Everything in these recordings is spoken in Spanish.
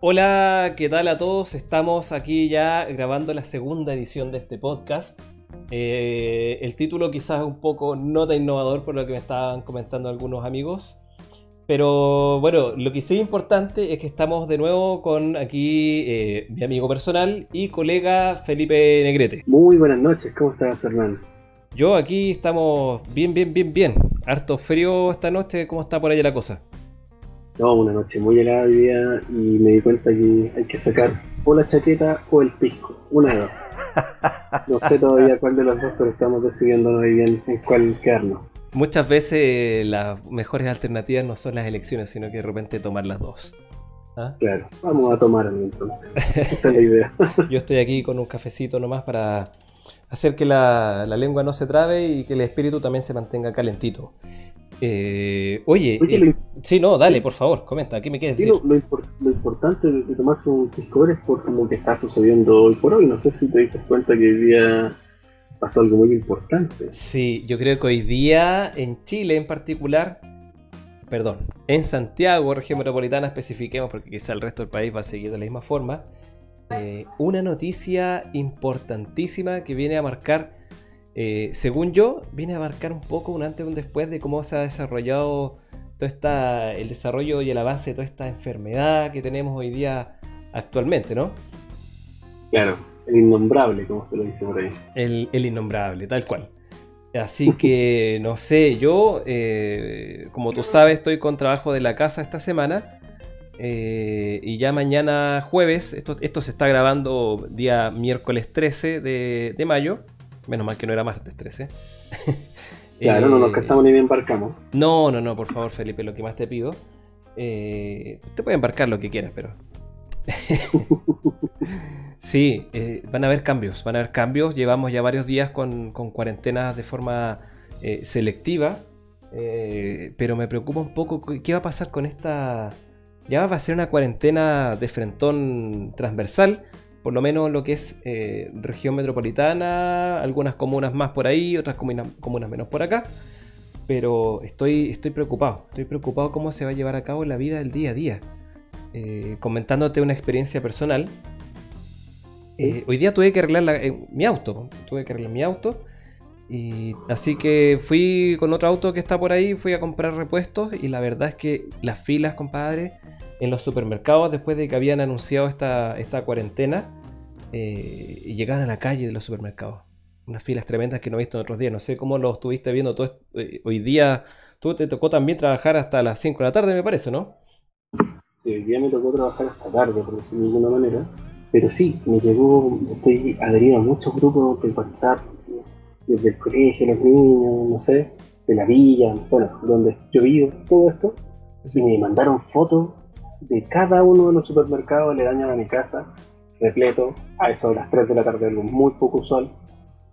Hola, ¿qué tal a todos? Estamos aquí ya grabando la segunda edición de este podcast. Eh, el título quizás es un poco no tan innovador por lo que me estaban comentando algunos amigos. Pero bueno, lo que sí es importante es que estamos de nuevo con aquí eh, mi amigo personal y colega Felipe Negrete. Muy buenas noches, ¿cómo estás Hernán? Yo aquí estamos bien, bien, bien, bien. Harto frío esta noche, ¿cómo está por ahí la cosa? No, una noche muy helada hoy día y me di cuenta que hay que sacar o la chaqueta o el pisco, una de dos. No sé todavía cuál de los dos, pero estamos decidiendo muy bien en cuál quedarnos. Muchas veces las mejores alternativas no son las elecciones, sino que de repente tomar las dos. ¿Ah? Claro, vamos a tomar entonces. Esa es la idea. Yo estoy aquí con un cafecito nomás para hacer que la, la lengua no se trabe y que el espíritu también se mantenga calentito. Eh, oye, eh, sí, no, dale, por favor, comenta, ¿qué me quieres decir? Lo, importante de, tomarse un pisco es por lo que está sucediendo hoy por hoy. No sé si te diste cuenta que hoy día pasó algo muy importante. Sí, yo creo que hoy día en Chile en particular, perdón, en Santiago, región metropolitana, especifiquemos porque quizá el resto del país va a seguir de la misma forma, eh, una noticia importantísima que viene a marcar eh, según yo, viene a marcar un poco un antes y un después de cómo se ha desarrollado todo esta, el desarrollo y el avance de toda esta enfermedad que tenemos hoy día actualmente, ¿no? Claro, el innombrable, como se lo dice por ahí. El, innombrable, tal cual. Así que, no sé, yo, eh, como tú sabes, estoy con trabajo de la casa esta semana. Eh, y ya mañana jueves, esto, esto se está grabando día miércoles 13 de mayo. Menos mal que no era martes 13. claro, no nos eh, casamos ni me embarcamos. No, no, no, por favor, Felipe, lo que más te pido. Eh, te puede embarcar lo que quieras, pero. sí, eh, van a haber cambios, van a haber cambios. Llevamos ya varios días con, con cuarentenas de forma selectiva, pero me preocupa un poco qué va a pasar con esta... Ya va a ser una cuarentena de frentón transversal, por lo menos lo que es eh, región metropolitana, algunas comunas más por ahí, otras comunas, menos por acá. Pero estoy, estoy preocupado, estoy preocupado cómo se va a llevar a cabo la vida del día a día. Eh, comentándote una experiencia personal, eh, hoy día tuve que arreglar mi auto, tuve que arreglar mi auto. Y así que fui con otro auto que está por ahí, fui a comprar repuestos y la verdad es que las filas, compadre, en los supermercados después de que habían anunciado esta, esta cuarentena eh, y llegaban a la calle de los supermercados. Unas filas tremendas que no he visto en otros días. No sé cómo lo estuviste viendo todo eh, hoy día. Tú te tocó también trabajar hasta las 5 de la tarde, me parece, ¿no? Sí, hoy día me tocó trabajar hasta tarde, por decirlo de alguna manera. Pero sí, me llegó, estoy adherido a muchos grupos de WhatsApp, desde el colegio, los niños, no sé, de la villa, bueno, donde yo vivo, todo esto. Y me mandaron fotos de cada uno de los supermercados le dañan a mi casa, repleto, a eso de las 3 de la tarde, algo muy poco usual.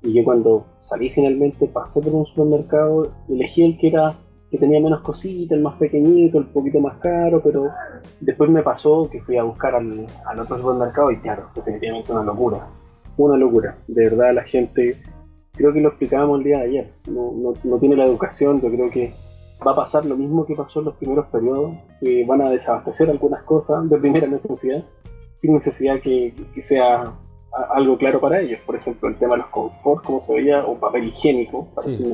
Y yo cuando salí finalmente, pasé por un supermercado, elegí el que era que tenía menos cositas, el más pequeñito, el poquito más caro, pero después me pasó que fui a buscar al, al otro supermercado y claro, definitivamente una locura. Una locura. De verdad la gente, creo que lo explicábamos el día de ayer, no, no, no tiene la educación, yo creo que va a pasar lo mismo que pasó en los primeros periodos, que van a desabastecer algunas cosas de primera necesidad, sin necesidad que, sea algo claro para ellos. Por ejemplo, el tema de los confort, como se veía, o papel higiénico.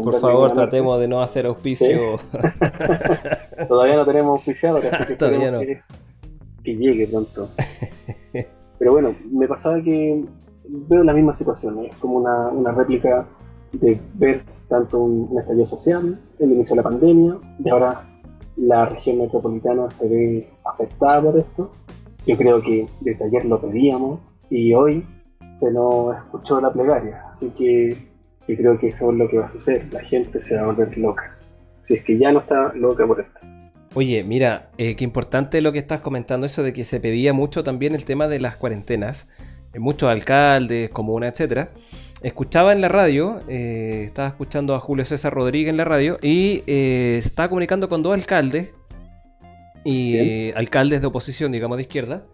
por favor, tratemos de no hacer auspicio. Todavía no tenemos auspiciado, así que Todavía que, llegue pronto. Pero bueno, me pasaba que veo la misma situación, es como una, una réplica de ver tanto un, estallido social, el inicio de la pandemia, y ahora la región metropolitana se ve afectada por esto. Yo creo que desde ayer lo pedíamos y hoy se nos escuchó la plegaria, así que yo creo que eso es lo que va a suceder, la gente se va a volver loca, si es que ya no está loca por esto. Oye, mira, eh, qué importante lo que estás comentando, eso de que se pedía mucho también el tema de las cuarentenas, muchos alcaldes, comunas, etcétera escuchaba en la radio, eh, estaba escuchando a Julio César Rodríguez en la radio y eh, se estaba comunicando con dos alcaldes, y alcaldes de oposición, digamos de izquierda.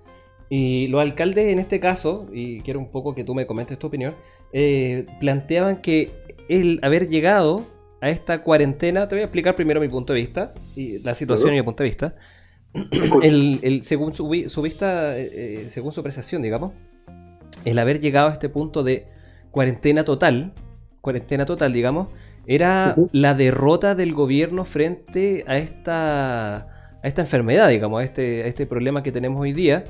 Y los alcaldes en este caso, y quiero un poco que tú me comentes tu opinión, eh, planteaban que el haber llegado a esta cuarentena, te voy a explicar primero mi punto de vista, y la situación y mi punto de vista, el, según su, vista, eh, eh, según su apreciación, digamos, el haber llegado a este punto de cuarentena total, cuarentena total, digamos, era la derrota del gobierno frente a esta, a esta enfermedad, digamos, a este, a este problema que tenemos hoy día.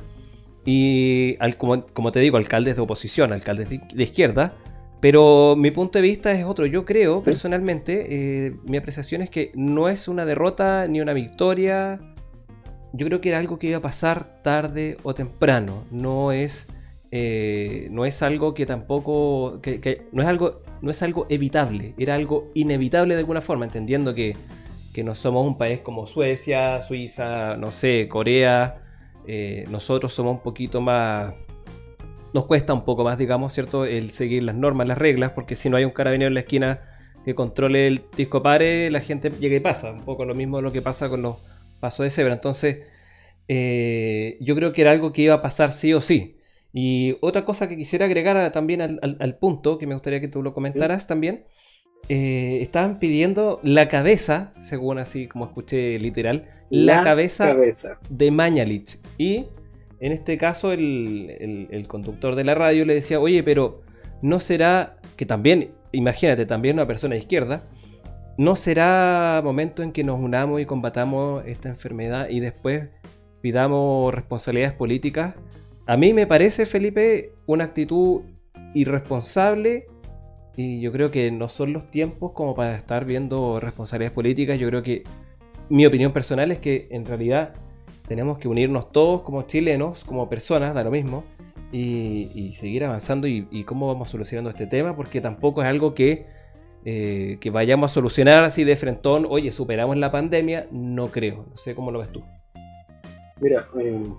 Y al, como, como, te digo, alcaldes de oposición, alcaldes de, izquierda. Pero mi punto de vista es otro. Yo creo, personalmente, eh, mi apreciación es que no es una derrota ni una victoria. Yo creo que era algo que iba a pasar tarde o temprano. No es eh, no es algo que tampoco, que, no, es algo, no es algo evitable, era algo inevitable de alguna forma, entendiendo que, no somos un país como Suecia, Suiza, no sé, Corea, eh, nosotros somos un poquito más, nos cuesta un poco más, digamos, ¿cierto? El seguir las normas, las reglas, porque si no hay un carabinero en la esquina que controle el disco pare, la gente llega y pasa, un poco lo mismo lo que pasa con los pasos de cebra, entonces... Eh, yo creo que era algo que iba a pasar sí o sí. Y otra cosa que quisiera agregar también al, punto, que me gustaría que tú lo comentaras también, eh, estaban pidiendo la cabeza, según así como escuché literal, la, cabeza, de Mañalich. Y en este caso el, conductor de la radio le decía, oye, pero no será, que también, imagínate, también una persona de izquierda, no será momento en que nos unamos y combatamos esta enfermedad y después pidamos responsabilidades políticas a mí me parece, Felipe, una actitud irresponsable y yo creo que no son los tiempos como para estar viendo responsabilidades políticas. Yo creo que mi opinión personal es que en realidad tenemos que unirnos todos como chilenos, como personas, da lo mismo, y, seguir avanzando y, cómo vamos solucionando este tema, porque tampoco es algo que, eh, que vayamos a solucionar así de frentón, oye, superamos la pandemia, no creo, no sé cómo lo ves tú. Mira, eh,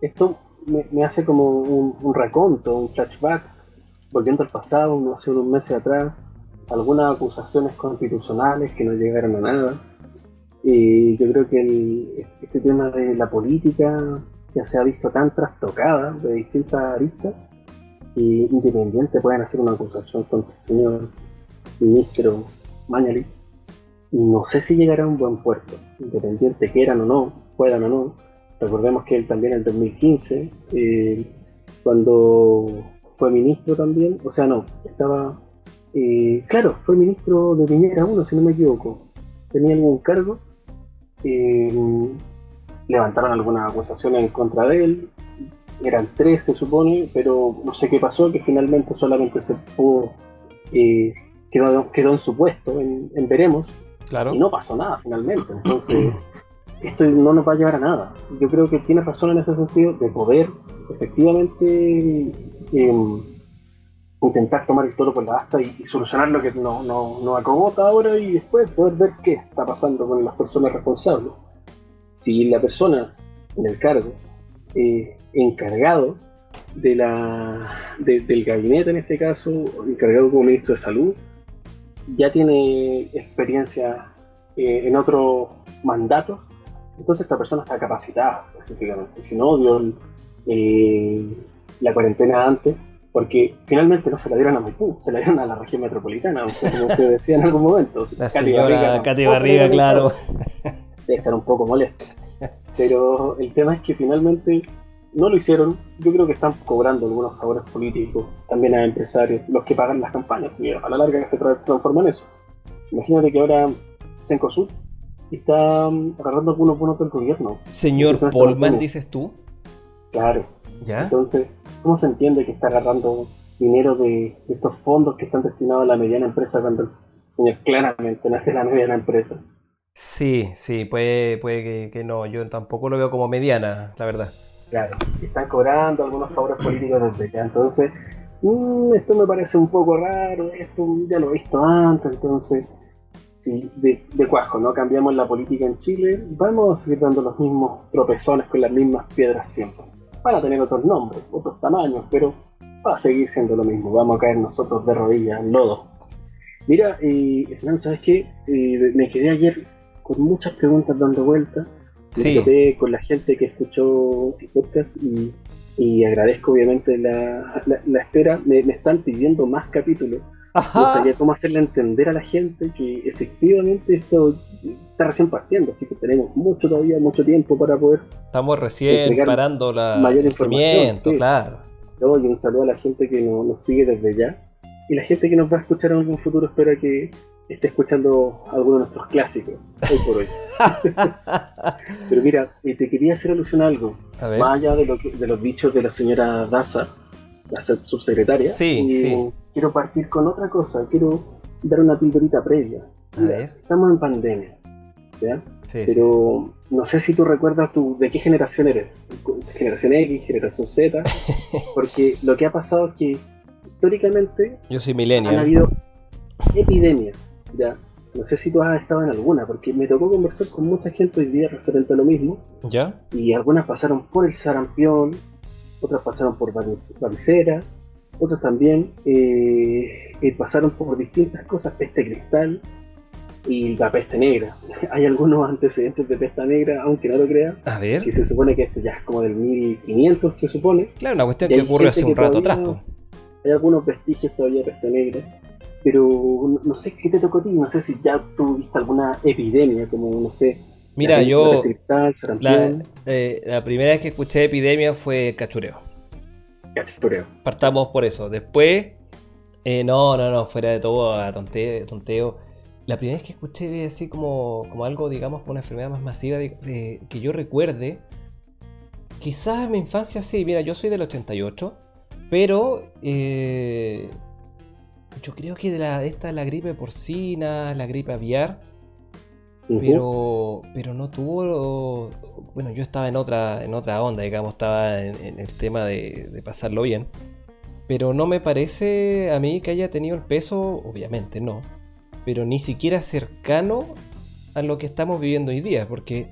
esto me, hace como un, un, raconto, un flashback, volviendo al pasado, hace unos meses atrás, algunas acusaciones constitucionales que no llegaron a nada. Y yo creo que este tema de la política ya se ha visto tan trastocada de distintas aristas y independiente pueden hacer una acusación contra el señor ministro Mañalich. No sé si llegará a un buen puerto, independiente quieran o no, puedan o no, Recordemos que él también en el 2015, eh, cuando fue ministro también, o sea, no, estaba, eh, claro, fue ministro de Piñera 1, si no me equivoco, tenía algún cargo, eh, levantaron algunas acusaciones en contra de él, eran tres se supone, pero no sé qué pasó, que finalmente solamente se pudo, quedó, quedó en su puesto, en, en Veremos, claro. y no pasó nada finalmente, entonces esto no nos va a llevar a nada. Yo creo que tiene razón en ese sentido de poder efectivamente em, intentar tomar el toro por la asta y, solucionar lo que nos no, acogota ahora y después poder ver qué está pasando con las personas responsables. Si la persona en el cargo, eh, encargado de la, del gabinete en este caso, encargado como ministro de salud, ya tiene experiencia eh, en otros mandatos entonces esta persona está capacitada específicamente. Si no, dio la cuarentena antes, porque finalmente no se la dieron a Maipú, se la dieron a la región metropolitana, o sea, como se decía en algún momento. La señora Katy Barriga, claro. Debe estar un poco molesto. Pero el tema es que finalmente no lo hicieron. Yo creo que están cobrando algunos favores políticos, también a empresarios, los que pagan las campañas, y a la larga se transforma en eso. Imagínate que ahora Está um, agarrando algunos bonos del gobierno. Señor Polman, dices tú. Claro. ¿Ya? Entonces, ¿cómo se entiende que está agarrando dinero de, estos fondos que están destinados a la mediana empresa cuando el señor claramente no es de la mediana empresa? Sí, sí, puede, puede que, no. Yo tampoco lo veo como mediana, la verdad. Claro, están cobrando algunos favores políticos desde ya. Entonces, mm, esto me parece un poco raro, esto ya lo he visto antes, entonces si de, cuajo no cambiamos la política en Chile, vamos a seguir dando los mismos tropezones con las mismas piedras siempre. Van a tener otros nombres, otros tamaños, pero va a seguir siendo lo mismo. Vamos a caer nosotros de rodillas en lodo. Mira, eh, Hernán, ¿sabes qué? Eh, me quedé ayer con muchas preguntas dando vueltas. Me quedé con la gente que escuchó el podcast y, agradezco obviamente la, espera. Me, me, están pidiendo más capítulos no sabía cómo hacerle entender a la gente que efectivamente esto está recién partiendo, así que tenemos mucho todavía, mucho tiempo para poder. Estamos recién parando la, mayor el cimiento, claro. y un saludo a la gente que nos sigue desde ya. Y la gente que nos va a escuchar en algún futuro, espero que esté escuchando alguno de nuestros clásicos, hoy por hoy. Pero mira, te quería hacer alusión a algo. Más allá de, de los dichos de la señora Daza, la subsecretaria. Sí, Quiero partir con otra cosa, quiero dar una pildorita previa. Estamos en pandemia, ¿ya? Pero no sé si tú recuerdas tú, de qué generación eres. Generación X, generación Z. Porque lo que ha pasado es que históricamente Yo soy millennial. han habido epidemias, ¿ya? No sé si tú has estado en alguna, porque me tocó conversar con mucha gente hoy día referente a lo mismo. ¿Ya? Y algunas pasaron por el sarampión, otras pasaron por varicera, otras también eh, eh, pasaron por distintas cosas, peste cristal y la peste negra. Hay algunos antecedentes de peste negra, aunque no lo crean. A ver. Que se supone que esto ya es como del 1500, se supone. Claro, una cuestión que ocurrió hace un rato atrás. Hay algunos vestigios todavía de peste negra. Pero no sé qué te tocó a ti, no sé si ya tuviste alguna epidemia, como no sé, Mira, yo. Eh, la, primera vez que escuché epidemia fue cachureo. Partamos por eso. Después. Eh, no, no, no, fuera de todo, a tonteo. La primera vez que escuché así como, como algo, digamos, como una enfermedad más masiva que yo recuerde. Quizás en mi infancia sí, mira, yo soy del 88, pero eh, yo creo que de la, esta la gripe porcina, la gripe aviar, pero, pero no tuvo. Bueno, yo estaba en otra, en otra onda, digamos, estaba en, el tema de, pasarlo bien. Pero no me parece a mí que haya tenido el peso, obviamente no, pero ni siquiera cercano a lo que estamos viviendo hoy día, porque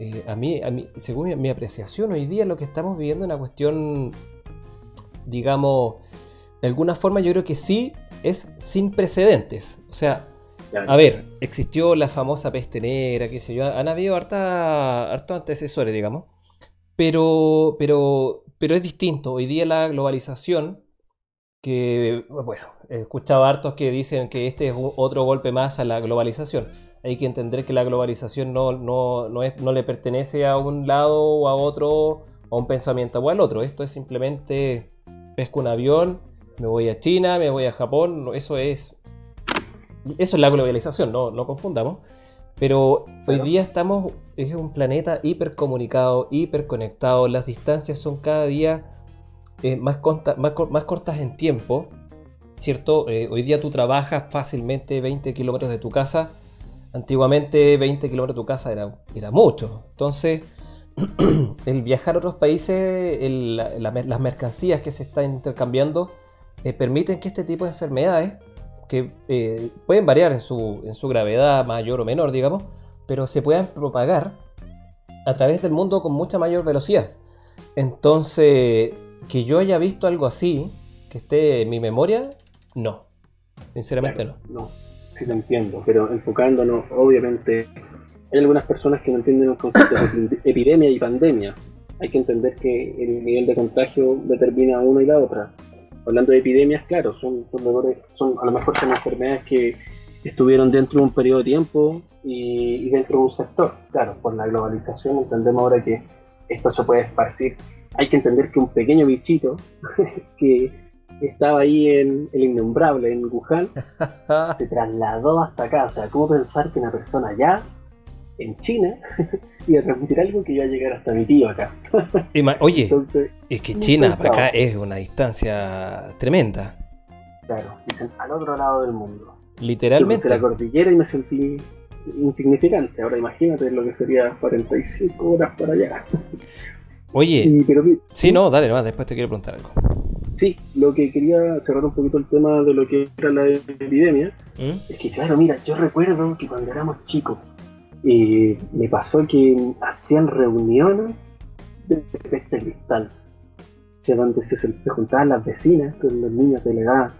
eh, a, mí, a mí, según mi, apreciación, hoy día lo que estamos viviendo es una cuestión, digamos, de alguna forma yo creo que sí es sin precedentes. O sea, a ver, existió la famosa peste negra, qué sé yo, han habido hartos antecesores, digamos, pero, pero, pero es distinto. Hoy día la globalización, que, bueno, he escuchado hartos que dicen que este es otro golpe más a la globalización. Hay que entender que la globalización no, no, no, es, no le pertenece a un lado o a otro, a un pensamiento o al otro. Esto es simplemente pesco un avión, me voy a China, me voy a Japón, eso es eso es la globalización, no, no confundamos. Pero hoy día estamos, es un planeta hipercomunicado, hiperconectado, las distancias son cada día eh, más, más, cortas en tiempo, ¿cierto? Eh, hoy día tú trabajas fácilmente 20 kilómetros de tu casa, antiguamente 20 kilómetros de tu casa era, era mucho. Entonces, el viajar a otros países, las mercancías que se están intercambiando, eh, permiten que este tipo de enfermedades que eh, pueden variar en su, en su gravedad mayor o menor, digamos, pero se puedan propagar a través del mundo con mucha mayor velocidad. Entonces, que yo haya visto algo así, que esté en mi memoria, no. Sinceramente no. No, sí lo entiendo, pero enfocándonos, obviamente, hay algunas personas que no entienden el concepto de epidemia y pandemia. Hay que entender que el nivel de contagio determina una y la otra hablando de epidemias, claro, son, son, a lo mejor son enfermedades que estuvieron dentro de un periodo de tiempo y, dentro de un sector. Claro, por la globalización entendemos ahora que esto se puede esparcir. Hay que entender que un pequeño bichito que estaba ahí en el innombrable, en Wuhan, se trasladó hasta acá. O sea, ¿cómo pensar que una persona ya en China y a transmitir algo que iba a llegar hasta mi tío acá. Oye, es que China para acá es una distancia tremenda. Claro, dicen al otro lado del mundo. Literalmente. Yo la cordillera y me sentí insignificante. Ahora imagínate lo que sería 45 horas para allá. Oye, sí, no, dale, más, después te quiero preguntar algo. Sí, lo que quería cerrar un poquito el tema de lo que era la epidemia, ¿Mm? es que claro, mira, yo recuerdo que cuando éramos chicos, y me pasó que hacían reuniones de peste cristal. O sea, donde se, se, juntaban las vecinas con los niños de la edad.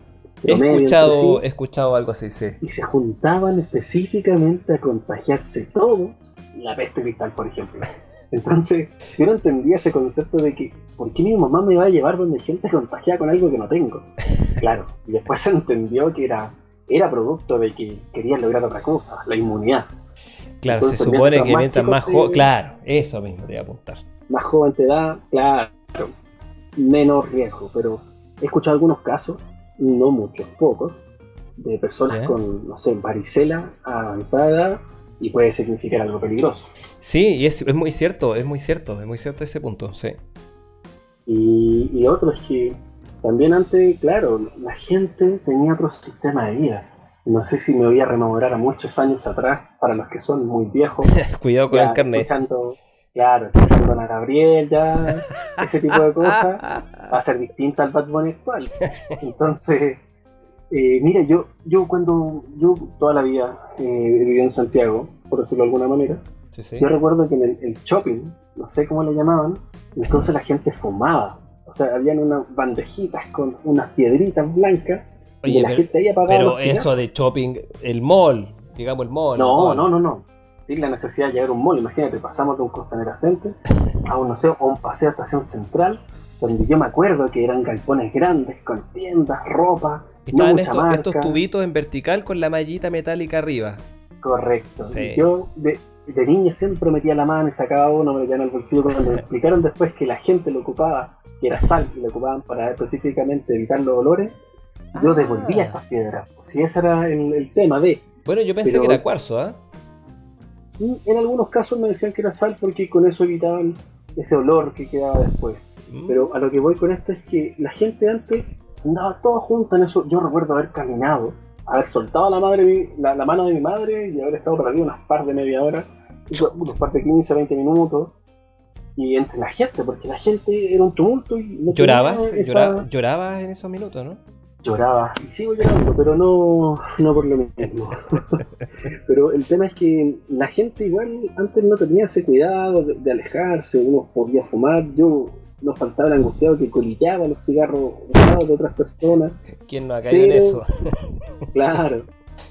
He escuchado, he escuchado algo así, sí. Y se juntaban específicamente a contagiarse todos la peste cristal, por ejemplo. Entonces, yo no entendía ese concepto de que, ¿por qué mi mamá me va a llevar donde gente contagiada con algo que no tengo? Claro, y después se entendió que era, era producto de que querían lograr otra cosa, la inmunidad. Claro, se supone que mientras más joven, claro, eso mismo te voy a apuntar. Más joven te da, claro, menos riesgo, pero he escuchado algunos casos, no muchos, pocos, de personas con, no sé, varicela avanzada y puede significar algo peligroso. Sí, y es, muy cierto, es muy cierto, es muy cierto ese punto, sí. Y, y otro es que también antes, claro, la gente tenía otro sistema de vida. No sé si me voy a rememorar a muchos años atrás, para los que son muy viejos. Cuidado con el carnet. claro, escuchando a Ana Gabriel, ya, ese tipo de cosas, va a ser distinta al Bad Bunny actual. Entonces, eh, mira, yo, yo cuando, yo toda la vida eh, viví en Santiago, por decirlo de alguna manera, yo recuerdo que en el, shopping, no sé cómo le llamaban, entonces la gente fumaba. O sea, habían unas bandejitas con unas piedritas blancas y la gente ahí apagaba Pero eso de shopping, el mall, digamos el mall. No, no, no, no. Sí, la necesidad de llegar a un mall. Imagínate, pasamos de un Costanera Center a un, no sé, a un paseo a estación central, donde yo me acuerdo que eran galpones grandes con tiendas, ropa, Estaban estos, tubitos en vertical con la mallita metálica arriba. Correcto. yo de, niña siempre metía la mano y sacaba uno, me metía en el bolsillo. Cuando me explicaron después que la gente lo ocupaba, que era sal, y lo ocupaban para específicamente evitar los olores, yo ah. devolvía estas piedras. Si ese era el, tema de. Bueno, yo pensé que era cuarzo, ¿ah? En algunos casos me decían que era sal porque con eso evitaban ese olor que quedaba después. Mm. Pero a lo que voy con esto es que la gente antes andaba todo junto en eso. Yo recuerdo haber caminado, haber soltado la, madre, la, mano de mi madre y haber estado por aquí unas par de media hora, unos par de 15, 20 minutos. Y entre la gente, porque la gente era un tumulto y ¿Llorabas? ¿Llorabas en esos minutos, no? Lloraba, y sigo llorando, pero no, no por lo mismo. pero el tema es que la gente igual antes no tenía ese cuidado de, de alejarse, uno podía fumar. Yo no faltaba el angustiado que colillaba los cigarros de otras personas. ¿Quién no ha caído en eso? claro,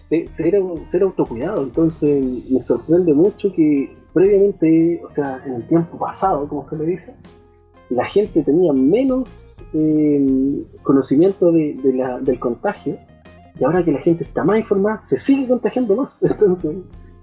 ser autocuidado. Entonces me sorprende mucho que previamente, o sea, en el tiempo pasado, como se le dice, la gente tenía menos eh, conocimiento de, del contagio y ahora que la gente está más informada, se sigue contagiando más. Entonces,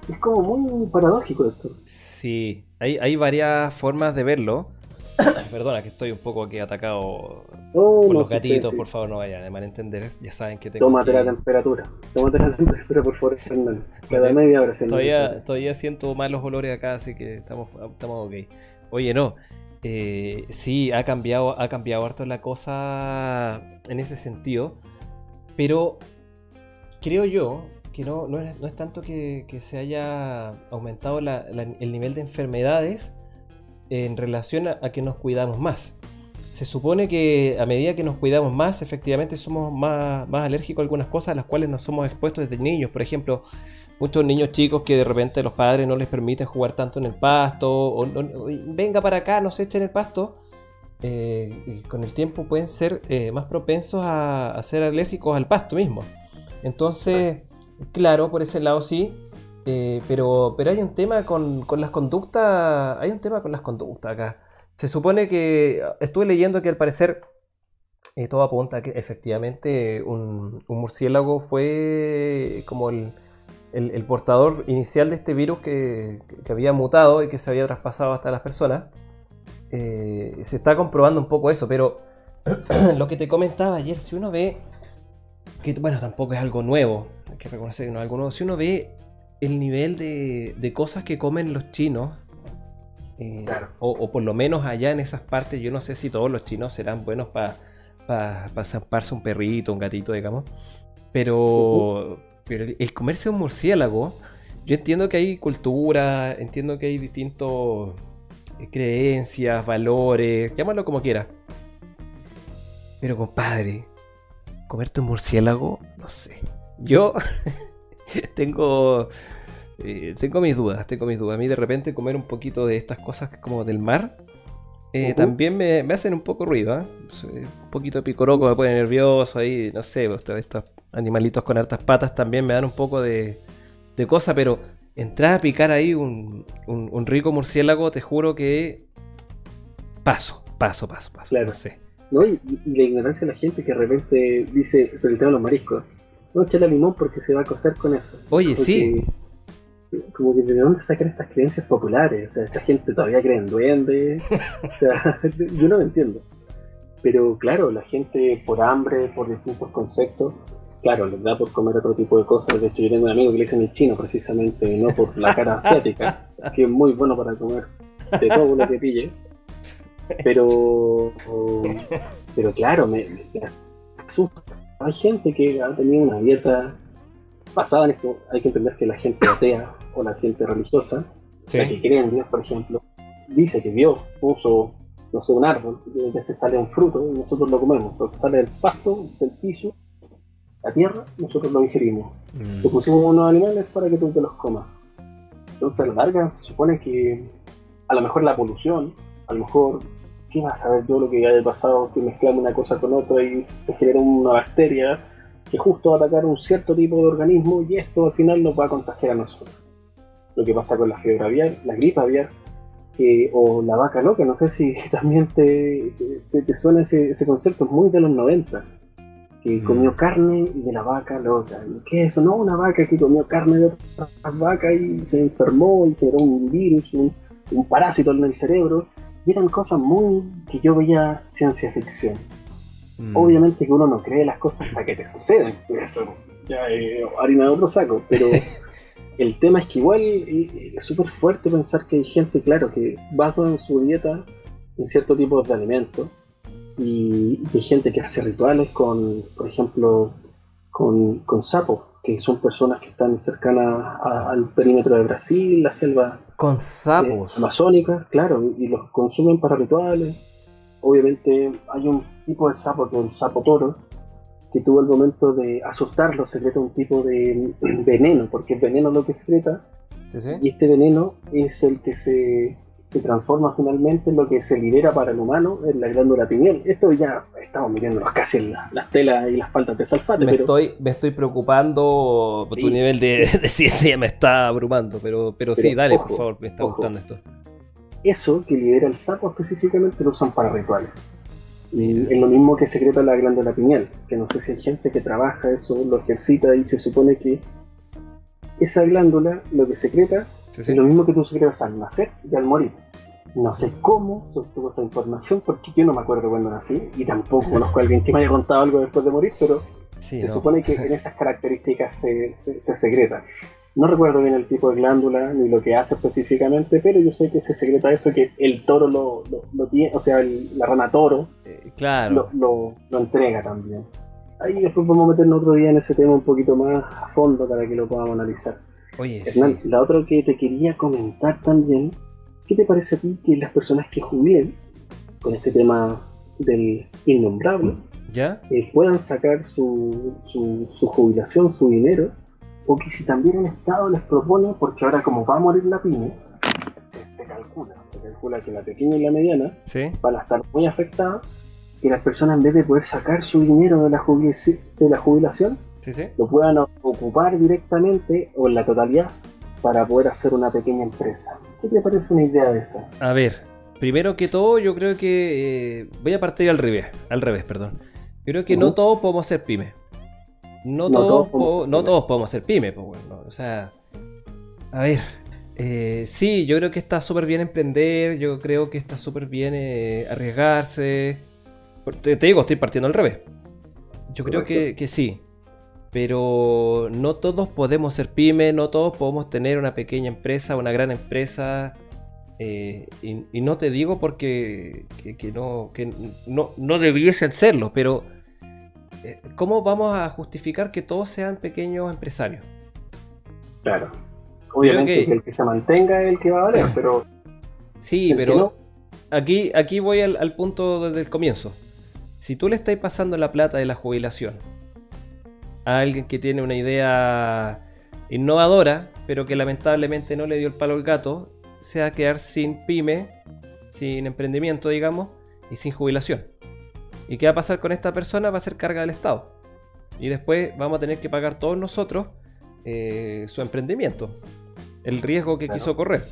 es como muy paradójico esto. Sí, hay, hay varias formas de verlo. Perdona que estoy un poco aquí atacado oh, por los gatitos, por favor no vayan a malentender, ya saben que tengo Tómate la temperatura, tómate la temperatura por favor, Cada media hora todavía, todavía siento malos olores acá, así que estamos, estamos ok. Oye, no, eh, sí, ha cambiado, ha cambiado harto la cosa en ese sentido, pero creo yo que no, no, es, tanto que, se haya aumentado el nivel de enfermedades, en relación a, que nos cuidamos más. Se supone que a medida que nos cuidamos más, efectivamente somos más, más alérgicos a algunas cosas a las cuales nos somos expuestos desde niños. Por ejemplo, muchos niños chicos que de repente los padres no les permiten jugar tanto en el pasto, o, venga para acá, no se echen el pasto. Eh, y con el tiempo pueden ser eh, más propensos a, a, ser alérgicos al pasto mismo. Entonces, claro, por ese lado sí, eh, pero, pero hay un tema con, con, las conductas. Hay un tema con las conductas acá. Se supone que. Estuve leyendo que al parecer. Eh, todo apunta a que efectivamente un, murciélago fue como el, el, portador inicial de este virus que, que, había mutado y que se había traspasado hasta las personas. Eh, se está comprobando un poco eso, pero lo que te comentaba ayer, si uno ve. Que bueno, tampoco es algo nuevo, hay que reconocer que no es algo nuevo. Si uno ve el nivel de, cosas que comen los chinos, eh, o, por lo menos allá en esas partes, yo no sé si todos los chinos serán buenos para pa, zamparse un perrito, un gatito, digamos, pero, pero el, comerse un murciélago, yo entiendo que hay cultura, entiendo que hay distintos eh, creencias, valores, llámalo como quieras. Pero compadre, comerte un murciélago, no sé. Yo tengo, eh, tengo mis dudas, tengo mis dudas. A mí de repente comer un poquito de estas cosas como del mar eh, también me, hacen un poco ruido. ¿ah? Un poquito picoroco me pone nervioso ahí, no sé, estos animalitos con hartas patas también me dan un poco de, de cosa, pero entrar a picar ahí un, rico murciélago, te juro que paso, paso, paso, paso. Claro. sé. ¿No? Y, la ignorancia de la gente que de repente dice, pero el tema de los mariscos, no echale limón porque se va a cocer con eso. Oye, sí. Como que de dónde sacan estas creencias populares. O sea, esta gente todavía cree en duendes. o sea, yo no lo entiendo. Pero claro, la gente por hambre, por distintos conceptos, claro, les da por comer otro tipo de cosas. De hecho, yo tengo un amigo que le dicen el chino precisamente, no por la cara asiática, que es muy bueno para comer de todo lo que pille. Pero, pero claro, me, asusta. Hay gente que ha tenido una dieta basada en esto. Hay que entender que la gente atea o la gente religiosa, la que cree en Dios, por ejemplo, dice que Dios puso no sé, un árbol, de este sale un fruto y nosotros lo comemos, porque sale del pasto, del piso, la tierra, nosotros lo ingerimos. Mm. Te pusimos unos animales para que tú te los comas. Entonces a la larga se supone que a lo mejor la polución, a lo mejor, ¿qué va a saber yo lo que haya pasado que mezclamos una cosa con otra y se genera una bacteria que justo va a atacar un cierto tipo de organismo y esto al final nos va a contagiar a nosotros? Lo que pasa con la fiebre aviar, la gripe aviar, o la vaca loca, no sé si también te, te, suena ese, ese, concepto, muy de los 90, que mm. comió carne de la vaca loca. ¿Qué es eso? No, una vaca que comió carne de otra vaca y se enfermó y generó un virus, un, parásito en el cerebro. Y eran cosas muy que yo veía ciencia ficción. Mm. Obviamente que uno no cree las cosas hasta que te suceden, eso ya es harina de otro saco, pero el tema es que igual eh, es súper fuerte pensar que hay gente, claro, que basa en su dieta en cierto tipo de alimentos y, hay gente que hace rituales con, por ejemplo, con, sapos, que son personas que están cercanas al perímetro de Brasil, la selva con sapos. Eh, amazónica, claro, y los consumen para rituales. Obviamente hay un tipo de sapo que es el sapo toro, que tuvo el momento de asustarlo, secreta un tipo de veneno, porque es veneno lo que secreta, y este veneno es el que se, se, transforma finalmente en lo que se libera para el humano en la glándula pineal. Esto ya estamos metiéndonos casi en las telas y las faltas de salfate. Me, estoy, me estoy preocupando, tu nivel de, ciencia me está abrumando, pero, pero, sí, dale, por favor, me está gustando esto. Eso que libera el sapo específicamente lo usan para rituales. Es lo mismo que secreta la glándula pineal, que no sé si hay gente que trabaja eso, lo ejercita y se supone que esa glándula lo que secreta es lo mismo que tú secretas al nacer y al morir. No sé cómo se obtuvo esa información porque yo no me acuerdo cuando nací y tampoco conozco a alguien que me haya contado algo después de morir, pero se supone que en esas características se, se secreta. No recuerdo bien el tipo de glándula ni lo que hace específicamente, pero yo sé que se secreta eso que el toro lo, lo, tiene, o sea, la rana toro eh, claro. lo, entrega también. Ahí después vamos a meternos otro día en ese tema un poquito más a fondo para que lo podamos analizar. Oye, Hernán, la otra que te quería comentar también, ¿qué te parece a ti que las personas que jubilen con este tema del innombrable ¿Ya? Eh, puedan sacar su, su, su jubilación, su dinero? O que si también el Estado les propone, porque ahora como va a morir la pyme, se, calcula, se calcula que la pequeña y la mediana van a estar muy afectadas, que las personas en vez de poder sacar su dinero de la, de la jubilación, lo puedan ocupar directamente o en la totalidad para poder hacer una pequeña empresa. ¿Qué te parece una idea de esa? A ver, primero que todo yo creo que eh, voy a partir al revés, al revés, perdón. Yo creo que no todos podemos ser pymes no, todos, no todos podemos ser pyme, pues bueno, o sea, a ver, eh, sí, yo creo que está súper bien emprender, yo creo que está súper bien eh, arriesgarse. Te, digo, estoy partiendo al revés. Yo creo que, sí, pero no todos podemos ser pyme, no todos podemos tener una pequeña empresa, una gran empresa. Eh, y, no te digo porque que, no, que no, no debiesen serlo, pero ¿cómo vamos a justificar que todos sean pequeños empresarios? Claro. Obviamente que... el que se mantenga es el que va a valer, pero... Sí, pero aquí, aquí voy al, punto desde el comienzo. Si tú le estás pasando la plata de la jubilación a alguien que tiene una idea innovadora, pero que lamentablemente no le dio el palo al gato, se va a quedar sin pyme, sin emprendimiento, digamos, y sin jubilación. ¿Y qué va a pasar con esta persona? Va a ser carga del Estado. Y después vamos a tener que pagar todos nosotros eh, su emprendimiento. el riesgo que quiso correr.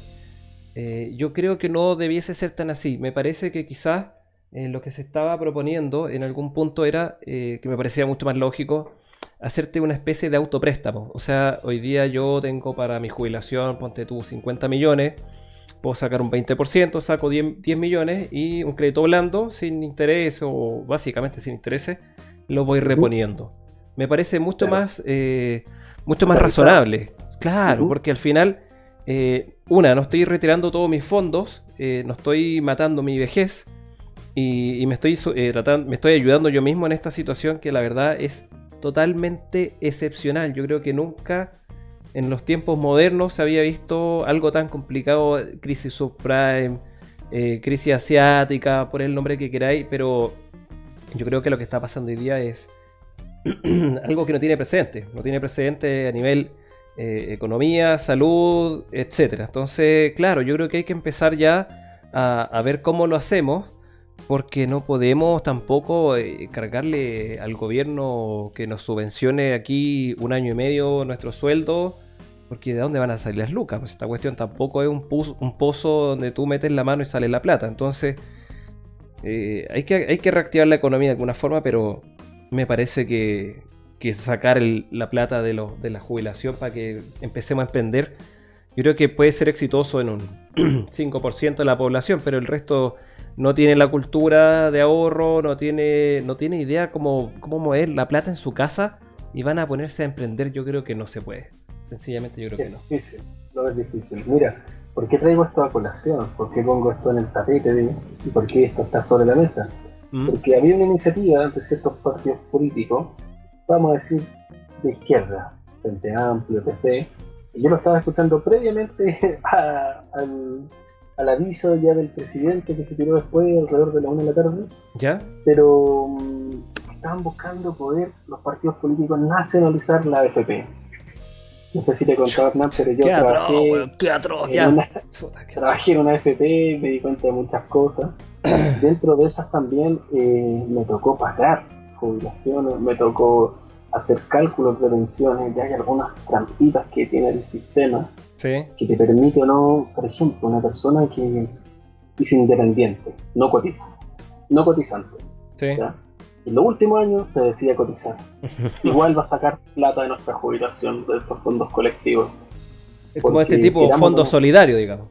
Eh, yo creo que no debiese ser tan así. Me parece que quizás eh, lo que se estaba proponiendo en algún punto era, que me parecía mucho más lógico, hacerte una especie de autopréstamo. O sea, hoy día yo tengo para mi jubilación, ponte tú 50 millones, puedo sacar un 20%, saco 10, 10 millones y un crédito blando sin interés o básicamente sin interés, lo voy reponiendo. Me parece mucho más, eh, mucho más razonable. Claro, porque al final, eh, una, no estoy retirando todos mis fondos, eh, no estoy matando mi vejez y, me, estoy, tratando, me estoy ayudando yo mismo en esta situación que la verdad es totalmente excepcional. Yo creo que nunca en los tiempos modernos se había visto algo tan complicado, crisis subprime, eh, crisis asiática, por el nombre que queráis, pero yo creo que lo que está pasando hoy día es algo que no tiene precedente, no tiene precedente a nivel eh, economía, salud, etcétera. Entonces, claro, yo creo que hay que empezar ya a ver cómo lo hacemos porque no podemos tampoco eh, cargarle al gobierno que nos subvencione aquí un año y medio nuestro sueldo, porque ¿de dónde van a salir las lucas? Pues esta cuestión tampoco es un, un pozo donde tú metes la mano y sale la plata. Entonces, eh, hay, que, hay que reactivar la economía de alguna forma, pero me parece que, sacar la plata de, de la jubilación para que empecemos a emprender, yo creo que puede ser exitoso en un 5% de la población, pero el resto no tiene la cultura de ahorro, no tiene, no tiene idea cómo, cómo mover la plata en su casa y van a ponerse a emprender, yo creo que no se puede. Sencillamente yo creo que no. Es difícil, no es difícil. Mira, ¿por qué traigo esto a colación? ¿Por qué pongo esto en el tapete y por qué esto está sobre la mesa? ¿Mm? Porque había una iniciativa de ciertos partidos políticos, vamos a decir, de izquierda, Frente Amplio, PC, y yo lo estaba escuchando previamente al al aviso ya del presidente que se tiró después, alrededor de la una de la tarde. ¿Ya? Pero mm, estaban buscando poder los partidos políticos nacionalizar la AFP. No sé si te contaba, Hernán, pero yo trabajé, ya. Una, trabajé en una AFP, me di cuenta de muchas cosas. Dentro de esas también eh, me tocó pagar jubilaciones, me tocó hacer cálculos de pensiones, ya hay algunas trampitas que tiene el sistema que te permite o no, por ejemplo, una persona que es independiente, no cotiza, no cotizante. En los últimos años se decide cotizar. Igual va a sacar plata de nuestra jubilación de estos fondos colectivos. Es como este tipo de fondo solidario, digamos.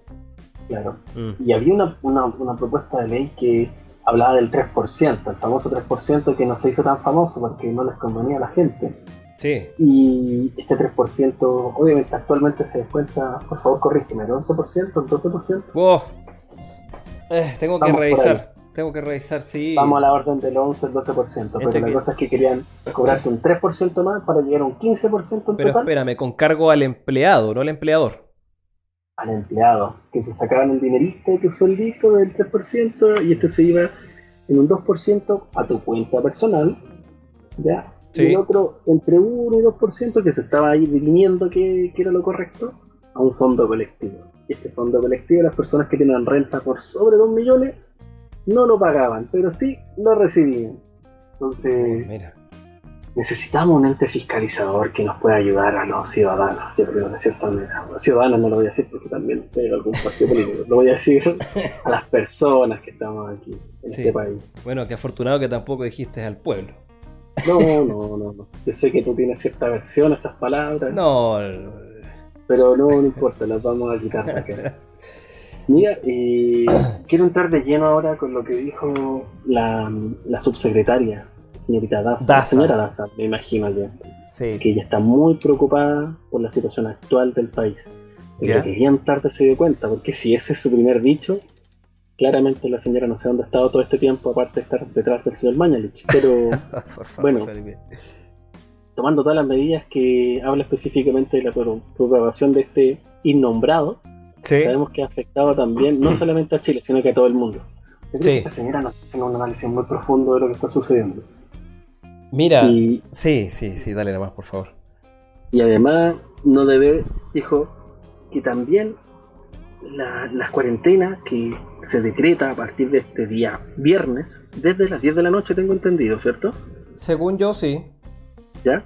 Claro. Mm. Y había una, una, propuesta de ley que hablaba del 3%, el famoso 3% que no se hizo tan famoso porque no les convenía a la gente. Sí. Y este 3%, obviamente actualmente se descuenta, por favor corrígeme, el 11%, el 12%. Eh, tengo que revisar, tengo que revisar, sí. Vamos a la orden del 11, el 12%, pero la cosa es que querían cobrarte un 3% más para llegar a un 15% en Pero espérame, con cargo al empleado, no al empleador. Al empleado, que te sacaban el dinerito, tu sueldito del 3% y este se iba en un 2% a tu cuenta personal, ¿ya? y otro entre 1 y 2% que se estaba ahí definiendo que, era lo correcto a un fondo colectivo. Y este fondo colectivo, las personas que tienen renta por sobre 2 millones no lo pagaban, pero sí lo recibían. Entonces, necesitamos un ente fiscalizador que nos pueda ayudar a los ciudadanos, yo creo, de cierta manera. Los ciudadanos no lo voy a decir porque también tengo algún partido político, lo voy a decir a las personas que estamos aquí en este país. Bueno, qué afortunado que tampoco dijiste al pueblo. No, no, no, Yo sé que tú tienes cierta versión a esas palabras. No. Pero no, no importa, las vamos a quitar. Mira, eh, quiero entrar de lleno ahora con lo que dijo la, la subsecretaria, señorita Daza, La señora Daza, me imagino yo. Sí. Que ella está muy preocupada por la situación actual del país. Pero que bien tarde se dio cuenta, porque si ese es su primer dicho, claramente la señora no sé dónde ha estado todo este tiempo, aparte de estar detrás del señor Mañalich. Pero bueno, tomando todas las medidas que habla específicamente de la propagación de este innombrado, sabemos que ha afectado también no solamente a Chile, sino que a todo el mundo. Que esta señora nos hace un análisis muy profundo de lo que está sucediendo. Mira, sí, sí, sí, dale más, por favor. Y además, no debe, dijo, que también la, las cuarentenas que se decreta a partir de este día viernes, desde las 10 de la noche tengo entendido, ¿cierto? Según yo, sí. ¿Ya?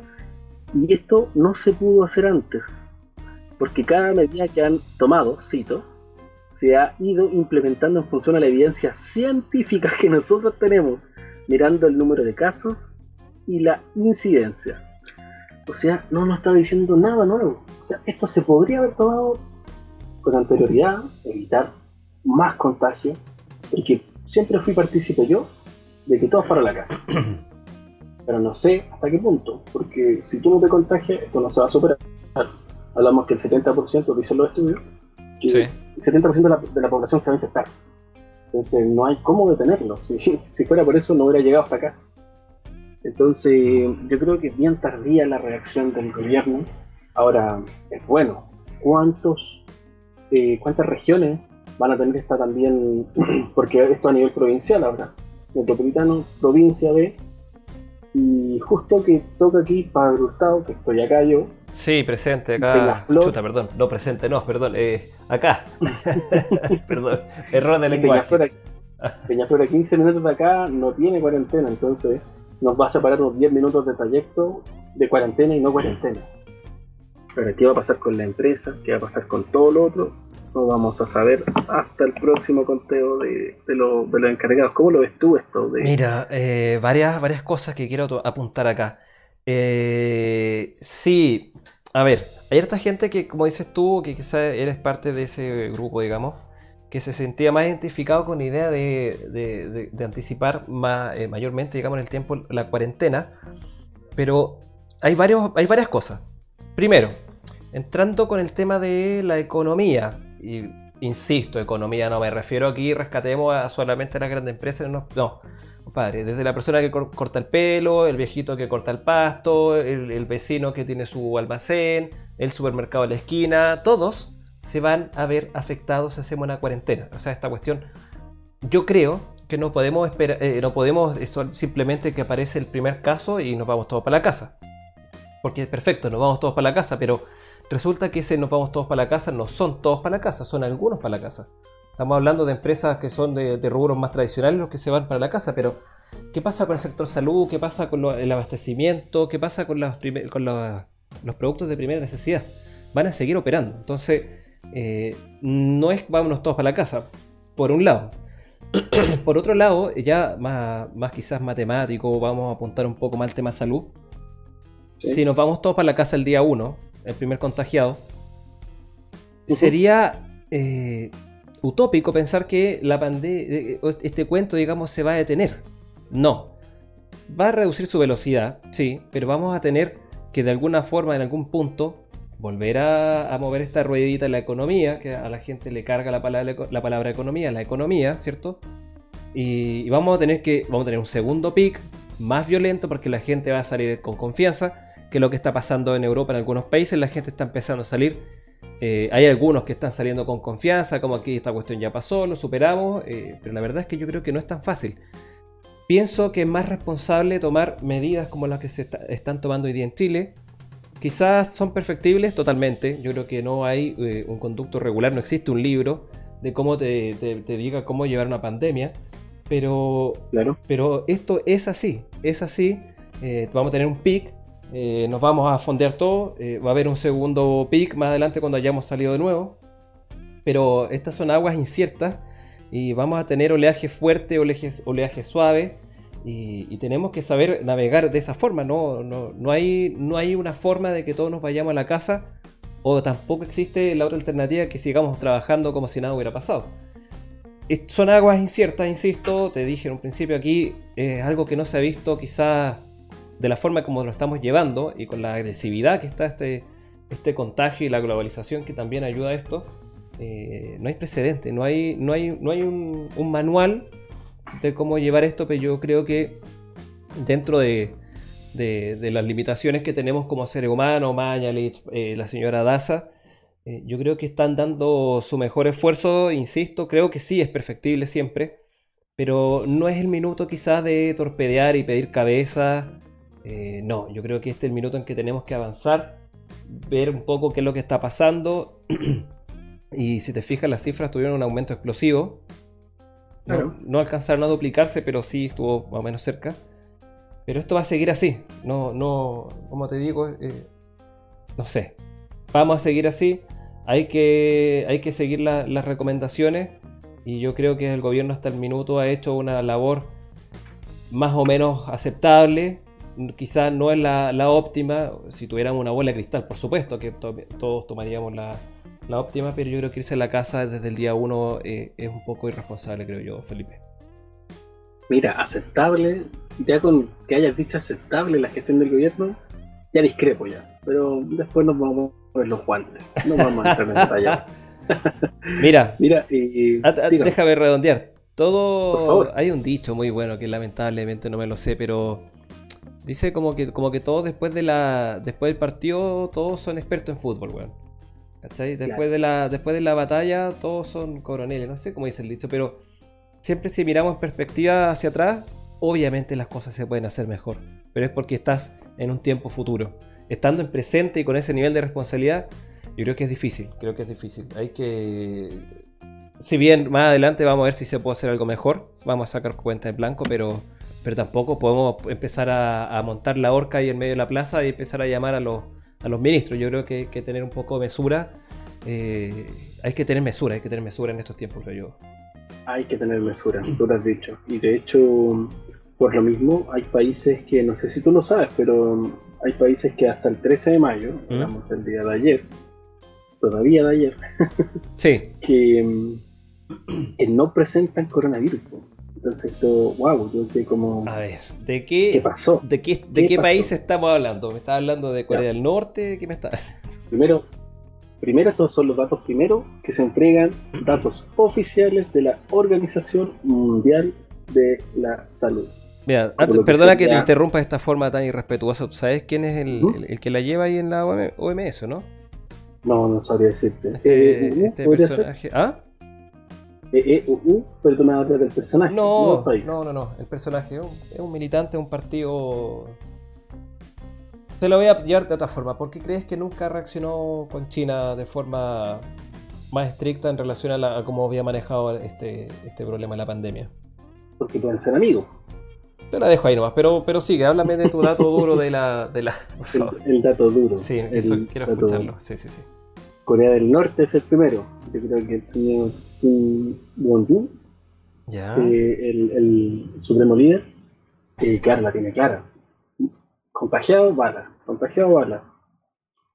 Y esto no se pudo hacer antes. Porque cada medida que han tomado, cito, se ha ido implementando en función a la evidencia científica que nosotros tenemos, mirando el número de casos y la incidencia. O sea, no nos está diciendo nada nuevo. O sea, esto se podría haber tomado con anterioridad, evitar más contagio, porque siempre fui partícipe yo de que todos para la casa. Pero no sé hasta qué punto, porque si tú no te contagias, esto no se va a superar. Hablamos que el 70%, dicen los estudios, que el 70% de la, de la, población se va a infectar. Entonces no hay cómo detenerlo. Si, si fuera por eso no hubiera llegado hasta acá. Entonces yo creo que es bien tardía la reacción del gobierno. Ahora, es bueno. ¿Cuántos, eh, ¿Cuántas regiones van a tener que estar también? Porque esto a nivel provincial ahora. Metropolitano, provincia de y justo que toca aquí para Hurtado, que estoy acá yo. Sí, presente, acá. Chuta, perdón, no presente, no, perdón, eh, acá. perdón, error de lenguaje. Peñaflor, 15 minutos de acá, no tiene cuarentena, entonces nos va a separar unos 10 minutos de trayecto de cuarentena y no cuarentena. Pero, ¿qué va a pasar con la empresa? ¿Qué va a pasar con todo lo otro? No vamos a saber hasta el próximo conteo de, los encargados. ¿Cómo lo ves tú esto? Mira, eh, varias, varias cosas que quiero apuntar acá. Eh, sí, a ver, hay esta gente que, como dices tú, que quizás eres parte de ese grupo, digamos, que se sentía más identificado con la idea de, anticipar eh, mayormente, digamos, en el tiempo la cuarentena. Pero hay, varios, hay varias cosas. Primero, entrando con el tema de la economía y insisto, economía no me refiero aquí, rescatemos a solamente a las grandes empresas, no, no, compadre, desde la persona que corta el pelo, el viejito que corta el pasto, el, vecino que tiene su almacén, el supermercado de la esquina, todos se van a ver afectados si hacemos una cuarentena. O sea, esta cuestión, yo creo que no podemos esperar, eh, no podemos eso, simplemente que aparece el primer caso y nos vamos todos para la casa. Porque es perfecto, nos vamos todos para la casa, pero Resulta que ese nos vamos todos para la casa no son todos para la casa, son algunos para la casa. Estamos hablando de empresas que son de, rubros más tradicionales los que se van para la casa, pero ¿qué pasa con el sector salud? ¿Qué pasa con el abastecimiento? ¿Qué pasa con, los, con los, productos de primera necesidad? Van a seguir operando. Entonces, eh, no es vámonos todos para la casa, por un lado. por otro lado, ya más, más, quizás matemático, vamos a apuntar un poco más al tema salud. Si nos vamos todos para la casa el día 1, el primer contagiado, sería eh, utópico pensar que la pandemia, este cuento, digamos, se va a detener. No. Va a reducir su velocidad, sí, pero vamos a tener que de alguna forma, en algún punto, volver a, mover esta ruedita en la economía, que a la gente le carga la palabra, la palabra economía, la economía, ¿cierto? Y, y, vamos a tener que, vamos a tener un segundo pic más violento porque la gente va a salir con confianza que lo que está pasando en Europa en algunos países, la gente está empezando a salir. Eh, hay algunos que están saliendo con confianza, como aquí esta cuestión ya pasó, lo superamos, eh, pero la verdad es que yo creo que no es tan fácil. Pienso que es más responsable tomar medidas como las que se están tomando hoy día en Chile. Quizás son perfectibles totalmente. Yo creo que no hay eh, un conducto regular, no existe un libro de cómo te, diga cómo llevar una pandemia. Pero, claro. pero esto es así, es así. vamos a tener un pic eh, nos vamos a fondear todo. Eh, va a haber un segundo pic más adelante cuando hayamos salido de nuevo. Pero estas son aguas inciertas y vamos a tener oleaje fuerte, oleaje, oleaje suave. Y, tenemos que saber navegar de esa forma. No, no, hay, no hay una forma de que todos nos vayamos a la casa. O tampoco existe la otra alternativa que sigamos trabajando como si nada hubiera pasado. Son aguas inciertas, insisto. Te dije en un principio aquí. Es algo que no se ha visto quizás de la forma como lo estamos llevando y con la agresividad que está este, este contagio y la globalización que también ayuda a esto, eh, no hay precedente, no hay, no hay, no hay un, manual de cómo llevar esto, pero yo creo que dentro de, de, las limitaciones que tenemos como seres humanos, Mañalich, eh, la señora Daza, eh, yo creo que están dando su mejor esfuerzo, insisto, creo que sí es perfectible siempre, pero no es el minuto quizás de torpedear y pedir cabeza eh, no, yo creo que este es el minuto en que tenemos que avanzar, ver un poco qué es lo que está pasando. y si te fijas, las cifras tuvieron un aumento explosivo. No, alcanzaron a duplicarse, pero sí estuvo más o menos cerca. Pero esto va a seguir así. No, no, como te digo, eh, no sé. vamos a seguir así. Hay que, hay que seguir las recomendaciones y yo creo que el gobierno hasta el minuto ha hecho una labor más o menos aceptable. Quizás no es la, óptima, si tuviéramos una bola de cristal, por supuesto que todos tomaríamos la, óptima, pero yo creo que irse a la casa desde el día uno eh, es un poco irresponsable, creo yo, Felipe. Mira, aceptable, ya con que hayas dicho aceptable la gestión del gobierno, ya discrepo ya, pero después nos vamos a ver los guantes, no vamos a entrar en detalle. Mira, Mira déjame redondear. Todo. Hay un dicho muy bueno que lamentablemente no me lo sé, pero dice como que, como que todos después de la. Después del partido, todos son expertos en fútbol, weón. ¿Cachai? Después, de la, después de la batalla, todos son coroneles. No sé cómo dice el dicho, pero siempre si miramos en perspectiva hacia atrás, obviamente las cosas se pueden hacer mejor. Pero es porque estás en un tiempo futuro. Estando en presente y con ese nivel de responsabilidad, yo creo que es difícil, creo que es difícil. Hay que... Si bien más adelante vamos a ver si se puede hacer algo mejor, vamos a sacar cuenta en blanco, pero, pero tampoco podemos empezar a, montar la horca ahí en medio de la plaza y empezar a llamar a los, a los ministros. Yo creo que hay que tener un poco de mesura. Eh, hay que tener mesura, hay que tener mesura en estos tiempos, creo yo. Hay que tener mesura, tú lo has dicho. Y de hecho, por lo mismo, hay países que, no sé si tú lo sabes, pero hay países que hasta el 13 de mayo, ¿Mm? digamos el día de ayer, todavía de ayer, sí. que, que no presentan coronavirus. Entonces, esto, wow, yo que como. A ver, ¿de qué, pasó? ¿De qué, de qué, país estamos hablando? ¿Me estás hablando de Corea del Norte? ¿De qué me está Primero, primero, estos son los datos primero que se entregan, datos oficiales de la Organización Mundial de la Salud. Mira, perdona que, te interrumpa de esta forma tan irrespetuosa. ¿Sabes quién es el, el, que la lleva ahí en la OMS, no? No, no sabría decirte. Este, eh, este personaje. ¿Ah? Eh, eh, perdona, el personaje. No, no, no, no, el personaje es un, militante de un partido. Te lo voy a llevar de otra forma. ¿Por qué crees que nunca reaccionó con China de forma más estricta en relación a, cómo había manejado este, este problema de la pandemia? Porque pueden ser amigos. Te la dejo ahí nomás, pero, pero sigue, háblame de tu dato duro de la. De la el, dato duro. Sí, eso quiero escucharlo. Sí, sí, sí. Corea del Norte es el primero. Yo creo que el señor Kim Jong-un, eh, el, el, supremo líder, eh, claro, la tiene clara. Contagiado, bala. Contagiado, bala.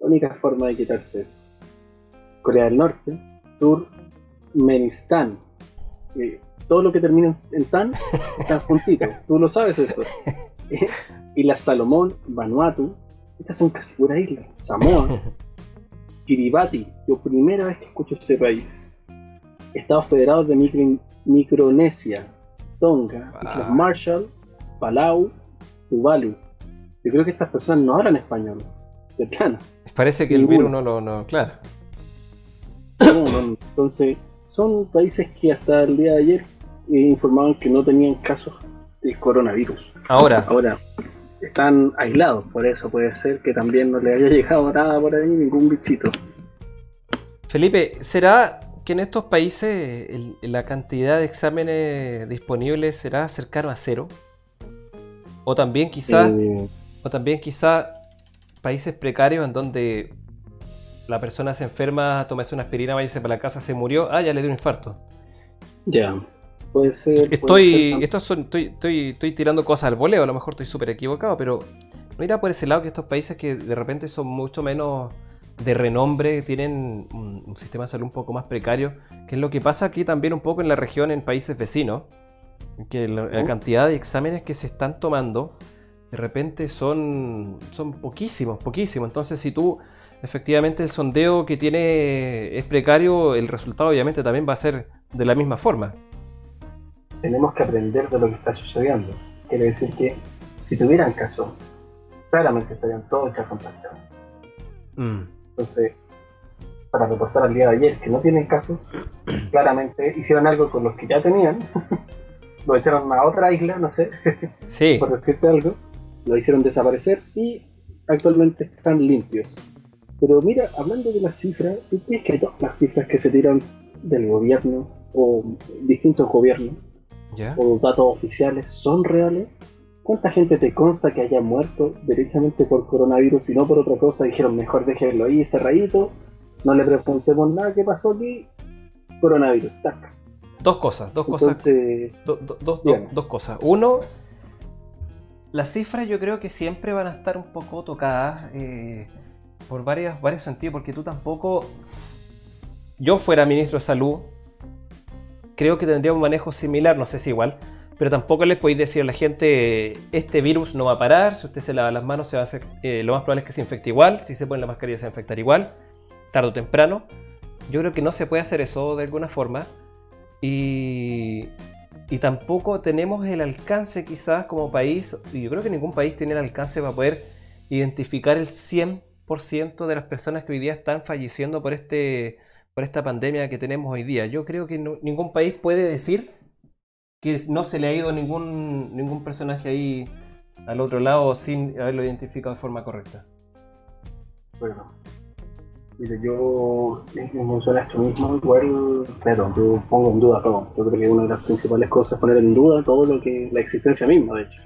La única forma de quitarse eso. Corea del Norte, Turkmenistán. Eh, todo lo que termina en tan están juntitos. Tú lo sabes eso. y las Salomón, Vanuatu, estas son casi pura isla. Samoa, Kiribati, yo primera vez que escucho ese país. Estados Federados de Micronesia, Tonga, Islas Marshall, Palau, Tuvalu. Yo creo que estas personas no hablan español, de plano. Parece que el virus no lo. No, claro. entonces, son países que hasta el día de ayer eh, informaban que no tenían casos de coronavirus. Ahora. Ahora, están aislados, por eso puede ser que también no le haya llegado nada por ahí, ningún bichito. Felipe, ¿será que en estos países la cantidad de exámenes disponibles será cercano a cero? O también quizá, eh. o también quizá países precarios en donde la persona se enferma, toma una aspirina, váyase para la casa, se murió, ah, ya le dio un infarto. Ya. Puede ser. Estoy, estoy, estoy, tirando cosas al voleo, a lo mejor estoy súper equivocado, pero mira por ese lado que estos países que de repente son mucho menos de renombre, tienen un, sistema de salud un poco más precario, que es lo que pasa aquí también un poco en la región, en países vecinos, que la, cantidad de exámenes que se están tomando de repente son, son poquísimos, poquísimos. Entonces si tú efectivamente el sondeo que tiene es precario, el resultado obviamente también va a ser de la misma forma tenemos que aprender de lo que está sucediendo. Quiere decir que si tuvieran caso, claramente estarían todos ya contagiados. Mm. Entonces, para reportar al día de ayer que no tienen caso, claramente hicieron algo con los que ya tenían, lo echaron a otra isla, no sé, sí. por decirte algo, lo hicieron desaparecer y actualmente están limpios. Pero mira, hablando de las cifras, ¿tú crees que todas las cifras que se tiran del gobierno o distintos gobiernos o datos oficiales son reales? ¿Cuánta gente te consta que haya muerto derechamente por coronavirus y no por otra cosa? Dijeron, mejor déjenlo ahí cerradito, no le preguntemos nada, ¿qué pasó aquí? Coronavirus, tac. Dos cosas, dos cosas. dos cosas. Uno, las cifras yo creo que siempre van a estar un poco tocadas eh, por varios, varios sentidos, porque tú tampoco, yo fuera ministro de salud, creo que tendría un manejo similar, no sé si igual, pero tampoco les podéis decir a la gente, este virus no va a parar, si usted se lava las manos, se va eh, lo más probable es que se infecte igual, si se pone la mascarilla se va a infectar igual, tarde o temprano. Yo creo que no se puede hacer eso de alguna forma. Y, y tampoco tenemos el alcance quizás como país, y yo creo que ningún país tiene el alcance para poder identificar el 100% de las personas que hoy día están falleciendo por, este, por esta pandemia que tenemos hoy día. Yo creo que ningún país puede decir que no se le ha ido ningún, ningún personaje ahí al otro lado sin haberlo identificado de forma correcta. Bueno, mire, yo en función esto mismo, igual, pero yo pongo en duda todo. Yo creo que una de las principales cosas es poner en duda todo lo que, la existencia misma, de hecho.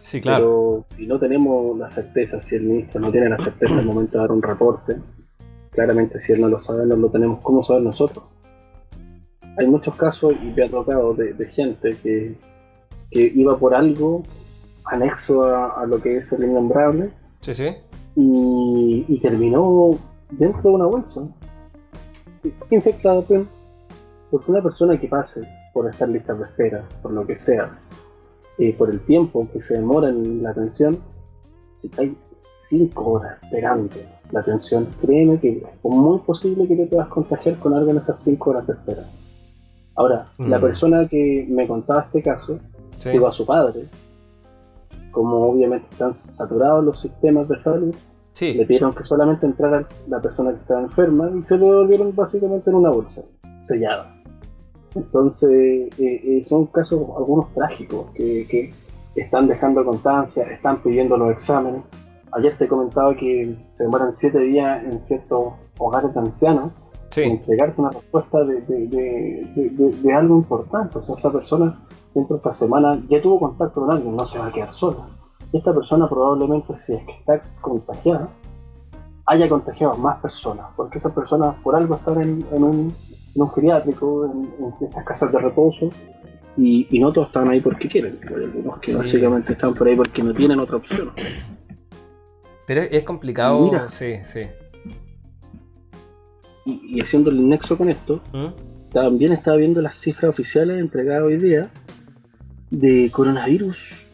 Sí, claro. Pero si no tenemos la certeza, si el ministro no tiene la certeza al momento de dar un reporte, claramente si él no lo sabe, no lo tenemos cómo saber nosotros hay muchos casos, y me ha tocado, de, gente que, iba por algo anexo a, lo que es el innombrable. Sí, sí. Y, terminó dentro de una bolsa. Infectado, pues. Porque una persona que pase por estar lista de espera, por lo que sea, eh, por el tiempo que se demora en la atención, si hay 5 horas esperando la atención, créeme que es muy posible que te puedas contagiar con algo en esas 5 horas de espera. Ahora, la mm. persona que me contaba este caso llegó a su padre. Como obviamente están saturados los sistemas de salud, le pidieron que solamente entrara la persona que estaba enferma y se lo devolvieron básicamente en una bolsa sellada. Entonces, eh, eh, son casos algunos trágicos que, están dejando constancia, están pidiendo los exámenes. Ayer te comentaba que se demoran siete días en ciertos hogares de ancianos entregarte una respuesta de, algo importante. O sea, esa persona dentro de esta semana ya tuvo contacto con alguien, no se va a quedar sola. esta persona probablemente, si es que está contagiada, haya contagiado a más personas, porque esas personas por algo están en, un, en geriátrico, en, estas casas de reposo, y, no todos están ahí porque quieren, hay algunos que básicamente están por ahí porque no tienen otra opción. Pero es complicado, Mira, sí, sí y, haciendo el nexo con esto, ¿Mm? también estaba viendo las cifras oficiales entregadas hoy día de coronavirus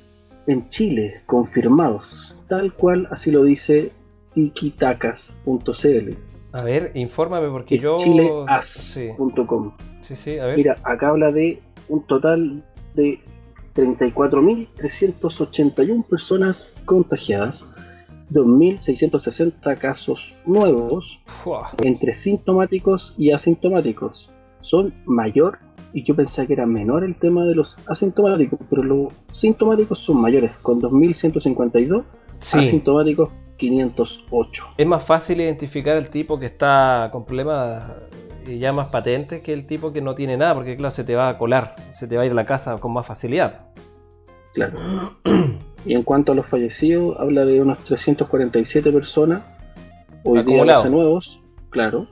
en Chile, confirmados, tal cual así lo dice tikitacas.cl. A ver, infórmame porque yo. Chileas.com. Sí. sí, a ver. Mira, acá habla de un total de 34.381 personas contagiadas 2.660 casos nuevos entre sintomáticos y asintomáticos. Son mayor, y yo pensé que era menor el tema de los asintomáticos, pero los sintomáticos son mayores, con 2.152, asintomáticos 508. Es más fácil identificar el tipo que está con problemas ya más patentes que el tipo que no tiene nada, porque claro, se te va a colar, se te va a ir a la casa con más facilidad. Claro. Y en cuanto a los fallecidos, habla de unos 347 personas, hoy día nuevos, claro.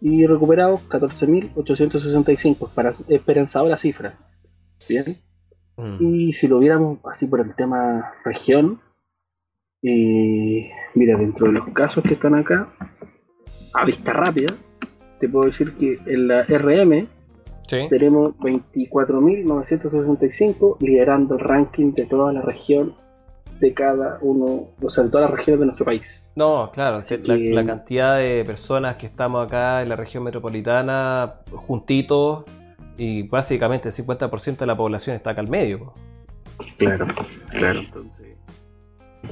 Y recuperados 14.865, para esperanzadora cifra. Bien. Mm. Y si lo viéramos así por el tema región, eh, mira, dentro de los casos que están acá, a vista rápida, te puedo decir que en la RM tenemos 24.965 liderando el ranking de toda la región de cada uno, o sea, de todas las regiones de nuestro país. No, claro, la, cantidad de personas que estamos acá en la región metropolitana juntitos y básicamente el 50% de la población está acá al medio. Claro, claro, entonces...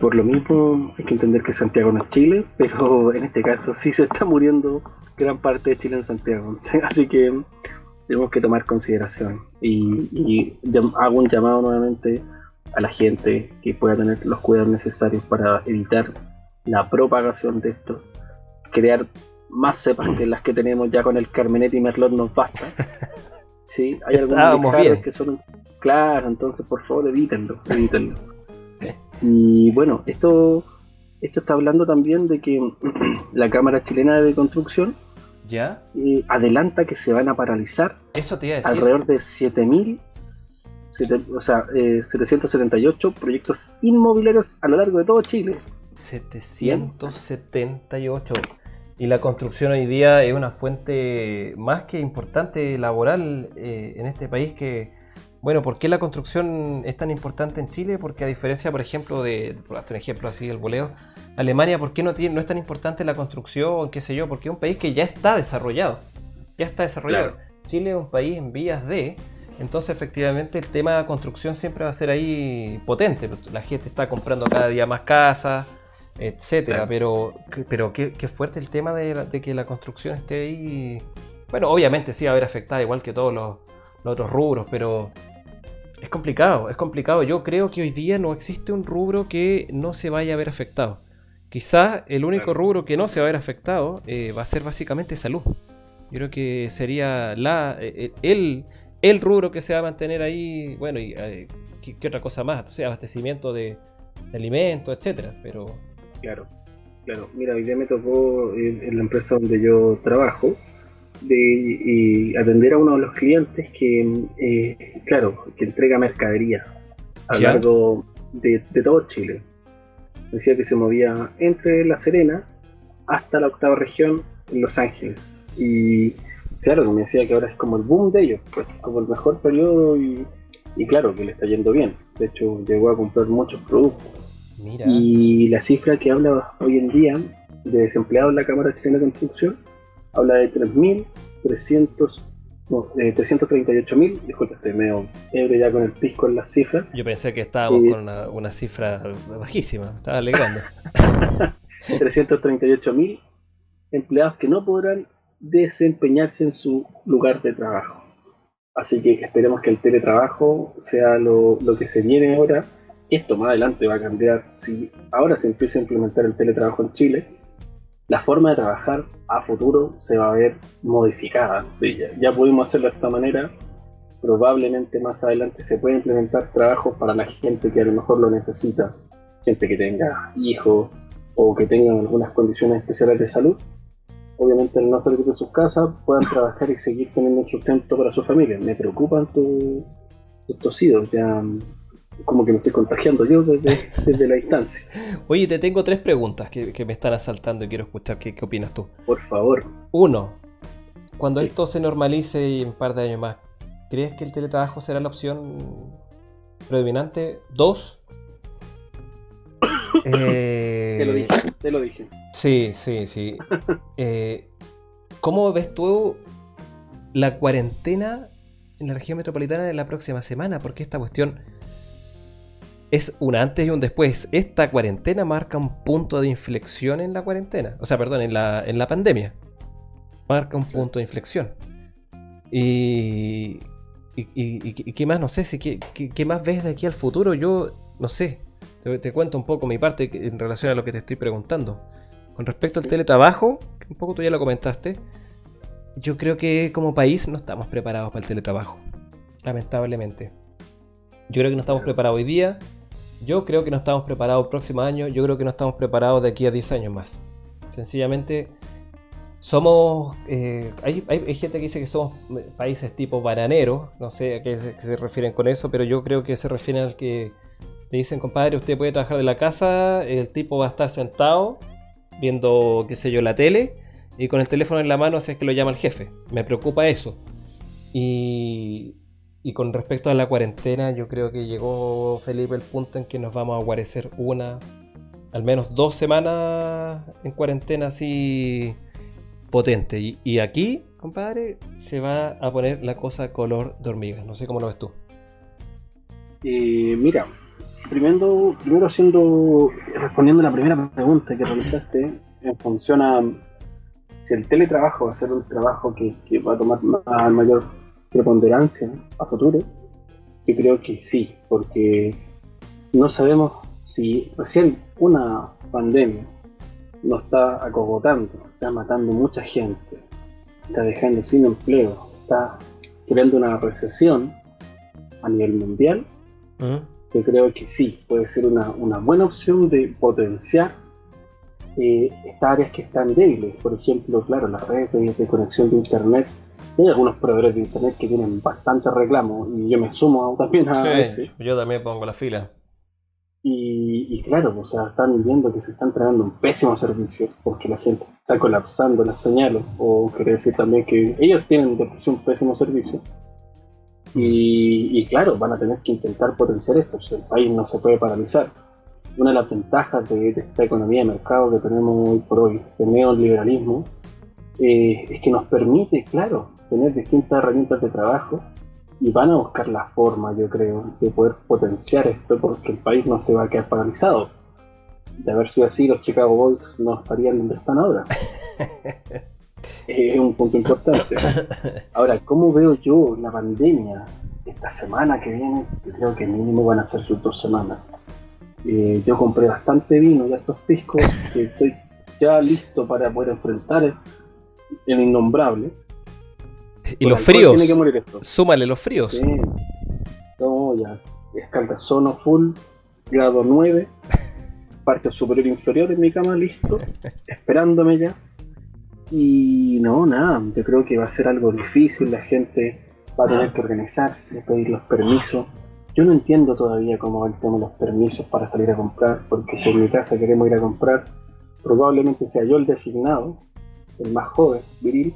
Por lo mismo hay que entender que Santiago no es Chile, pero en este caso sí se está muriendo gran parte de Chile en Santiago. Así que tenemos que tomar consideración. Y, y hago un llamado nuevamente a la gente que pueda tener los cuidados necesarios para evitar la propagación de esto. Crear más cepas que las que tenemos ya con el Carmenet y Merlot nos basta. Sí, hay algunos que son. Claro, entonces por favor evítenlo, evítenlo. Y bueno, esto, esto está hablando también de que la Cámara Chilena de Construcción ¿Ya? eh, adelanta que se van a paralizar Eso te iba a decir. alrededor de 7.000, sete- o sea, eh, 778 proyectos inmobiliarios a lo largo de todo Chile. 778. Y la construcción hoy día es una fuente más que importante laboral eh, en este país que, bueno, ¿por qué la construcción es tan importante en Chile? Porque a diferencia, por ejemplo, de, por un ejemplo así, el boleo, Alemania, ¿por qué no, tiene, no es tan importante la construcción, qué sé yo? Porque es un país que ya está desarrollado. Ya está desarrollado. Claro. Chile es un país en vías de, entonces efectivamente el tema de construcción siempre va a ser ahí potente. La gente está comprando cada día más casas, etcétera. Pero, pero qué, qué fuerte el tema de, la- de que la construcción esté ahí. Bueno, obviamente sí va a haber afectada igual que todos los, los otros rubros, pero es complicado, es complicado. Yo creo que hoy día no existe un rubro que no se vaya a ver afectado. Quizás el único rubro que no se va a ver afectado eh, va a ser básicamente salud. Yo creo que sería la, eh, el, el rubro que se va a mantener ahí. Bueno, y eh, ¿qué, qué otra cosa más? No sé, abastecimiento de, de alimentos, etcétera. Pero Claro, claro. Mira, hoy día me tocó en, en la empresa donde yo trabajo de y atender a uno de los clientes que, eh, claro, que entrega mercadería a largo de, de todo Chile. Decía que se movía entre La Serena hasta la octava región en Los Ángeles. Y claro, me decía que ahora es como el boom de ellos, pues como el mejor periodo y, y claro, que le está yendo bien. De hecho, llegó a comprar muchos productos. mira, Y la cifra que habla hoy en día de desempleados en la Cámara Chilena de Construcción habla de 3.300, no, eh, 338.000, disculpa, estoy medio ebrio ya con el pisco en las cifras, yo pensé que estábamos eh, con una, una cifra bajísima. Estaba alegrando. 338.000 empleados que no podrán desempeñarse en su lugar de trabajo. Así que esperemos que el teletrabajo sea lo, lo que se viene ahora. Esto más adelante va a cambiar. Si ahora se empieza a implementar el teletrabajo en Chile, la forma de trabajar a futuro se va a ver modificada. Sí, ya, ya pudimos hacerlo de esta manera. Probablemente más adelante se pueda implementar trabajos para la gente que a lo mejor lo necesita. Gente que tenga hijos o que tengan algunas condiciones especiales de salud. Obviamente al no salir de sus casas puedan trabajar y seguir teniendo un sustento para su familia. Me preocupan tu- tus tosidos. Ya como que me estoy contagiando yo desde, desde la distancia. Oye, te tengo tres preguntas que, que me están asaltando y quiero escuchar qué, qué opinas tú. Por favor. Uno, cuando Sí. esto se normalice y un par de años más, ¿crees que el teletrabajo será la opción predominante? Dos, eh, Te lo dije, te lo dije. Sí, sí, sí. Eh, ¿Cómo ves tú la cuarentena en la región metropolitana de la próxima semana? Porque esta cuestión es un antes y un después. Esta cuarentena marca un punto de inflexión en la cuarentena. O sea, perdón, en la, en la pandemia. Marca un punto de inflexión. Y, y, y- y- y qué más, no sé, si, qué, qué- qué más ves de aquí al futuro? Yo no sé. Te, te cuento un poco mi parte en relación a lo que te estoy preguntando. Con respecto al teletrabajo, que un poco tú ya lo comentaste, yo creo que como país no estamos preparados para el teletrabajo. Lamentablemente. Yo creo que no estamos preparados hoy día. Yo creo que no estamos preparados el próximo año. Yo creo que no estamos preparados de aquí a 10 años más. Sencillamente somos... eh, hay, gente que dice que somos países tipo bananeros. No sé a qué se, qué se refieren con eso, pero yo creo que se refieren al que te dicen, compadre, usted puede trabajar de la casa, el tipo va a estar sentado viendo, qué sé yo, la tele y con el teléfono en la mano si es que lo llama el jefe. Me preocupa eso. Y, y con respecto a la cuarentena, yo creo que llegó Felipe el punto en que nos vamos a guarecer una, al menos dos semanas en cuarentena así potente. Y, aquí, compadre, se va a poner la cosa color de hormiga. No sé cómo lo ves tú. Eh, mira, primero, primero haciendo, respondiendo a la primera pregunta que realizaste, en función a si el teletrabajo va a ser un trabajo que, va a tomar ma- mayor preponderancia a futuro, yo creo que sí, porque no sabemos si recién una pandemia nos está acogotando, está matando mucha gente, está dejando sin empleo, está creando una recesión a nivel mundial. ¿Mm? Yo creo que sí, puede ser una, una buena opción de potenciar eh, estas áreas que están débiles. Por ejemplo, claro, las redes de, conexión de Internet. Hay algunos proveedores de Internet que tienen bastante reclamos y yo me sumo también a ese. Yo también pongo la fila. Y, claro, o sea, están viendo que se están trayendo un pésimo servicio porque la gente está colapsando las señales, o quiere decir también que ellos tienen de un pésimo servicio. Y, claro, van a tener que intentar potenciar esto, el país no se puede paralizar. Una de las ventajas de, esta economía de mercado que tenemos hoy por hoy, el neoliberalismo, eh, es que nos permite, claro, tener distintas herramientas de trabajo y van a buscar la forma, yo creo, de poder potenciar esto porque el país no se va a quedar paralizado. De haber sido así, los Chicago Boys no estarían donde están ahora. es un punto importante. Ahora, ¿cómo veo yo la pandemia esta semana que viene? creo que mínimo van a ser sus dos semanas. Eh, yo compré bastante vino y estos piscos que estoy ya listo para poder enfrentar el innombrable y los fríos. Súmale los fríos. Sí. No, ya. Escaldazono full, grado 9, parte superior e inferior en mi cama, listo, esperándome ya. Y no, nada, yo creo que va a ser algo difícil, la gente va a tener que organizarse, pedir los permisos. Yo no entiendo todavía cómo va el tema los permisos para salir a comprar, porque si en mi casa queremos ir a comprar, probablemente sea yo el designado, el más joven, viril,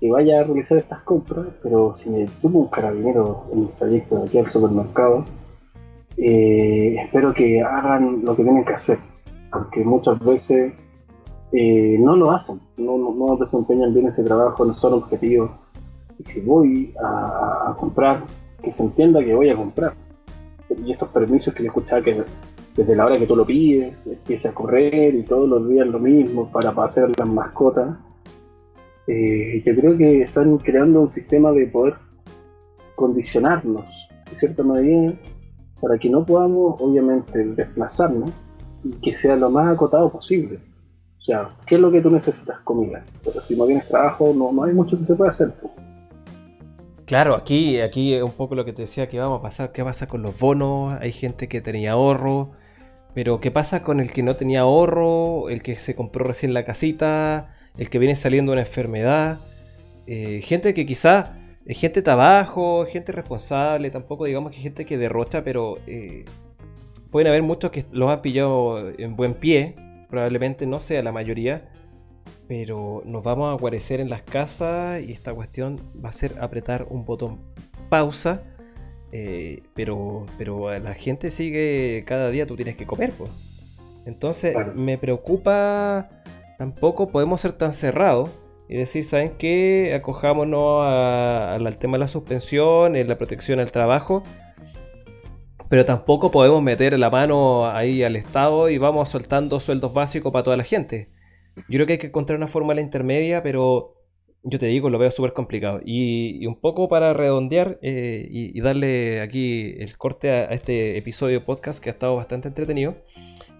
que vaya a realizar estas compras, pero si me tuvo un carabinero en el trayecto de aquí al supermercado, eh, espero que hagan lo que tienen que hacer, porque muchas veces eh, no lo hacen, no, no, desempeñan bien ese trabajo, no son objetivos. Y si voy a, comprar, que se entienda que voy a comprar. Y estos permisos que le escuchaba que desde la hora que tú lo pides, empiece a correr y todos los días lo mismo para hacer las mascotas eh, yo creo que están creando un sistema de poder condicionarnos, de cierta manera, para que no podamos, obviamente, desplazarnos y que sea lo más acotado posible. Sea, ¿qué es lo que tú necesitas? Comida. Pero si no tienes trabajo, no, no hay mucho que se pueda hacer. Claro, aquí, aquí es un poco lo que te decía que vamos a pasar, qué pasa con los bonos, hay gente que tenía ahorro, pero ¿qué pasa con el que no tenía ahorro, el que se compró recién la casita, el que viene saliendo una enfermedad, eh, gente que quizá gente trabajo, gente responsable, tampoco digamos que gente que derrocha, pero eh, pueden haber muchos que los han pillado en buen pie, probablemente no sea la mayoría, pero nos vamos a guarecer en las casas y esta cuestión va a ser apretar un botón pausa. Eh, pero, pero la gente sigue cada día, tú tienes que comer. Pues. Entonces me preocupa tampoco podemos ser tan cerrados y decir, ¿saben qué? Acojámonos al tema de la suspensión, en la protección al trabajo, pero tampoco podemos meter la mano ahí al Estado y vamos soltando sueldos básicos para toda la gente. Yo creo que hay que encontrar una fórmula intermedia, pero yo te digo, lo veo súper complicado. Y, un poco para redondear eh, y, darle aquí el corte a, este episodio podcast que ha estado bastante entretenido.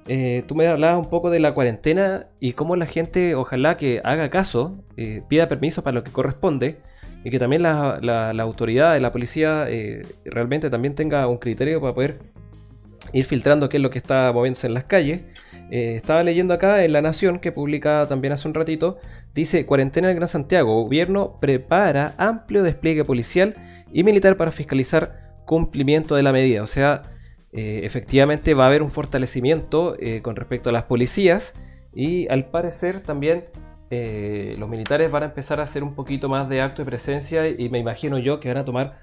Eh, tú me hablabas un poco de la cuarentena y cómo la gente, ojalá que haga caso, eh, pida permiso para lo que corresponde y que también la, autoridad de la policía eh, realmente también tenga un criterio para poder ir filtrando qué es lo que está moviéndose en las calles. estaba leyendo acá en La Nación, que publica también hace un ratito, dice, cuarentena del Gran Santiago, gobierno prepara amplio despliegue policial y militar para fiscalizar cumplimiento de la medida. O sea, eh, efectivamente va a haber un fortalecimiento eh, con respecto a las policías y al parecer también eh, los militares van a empezar a hacer un poquito más de acto de presencia y me imagino yo que van a tomar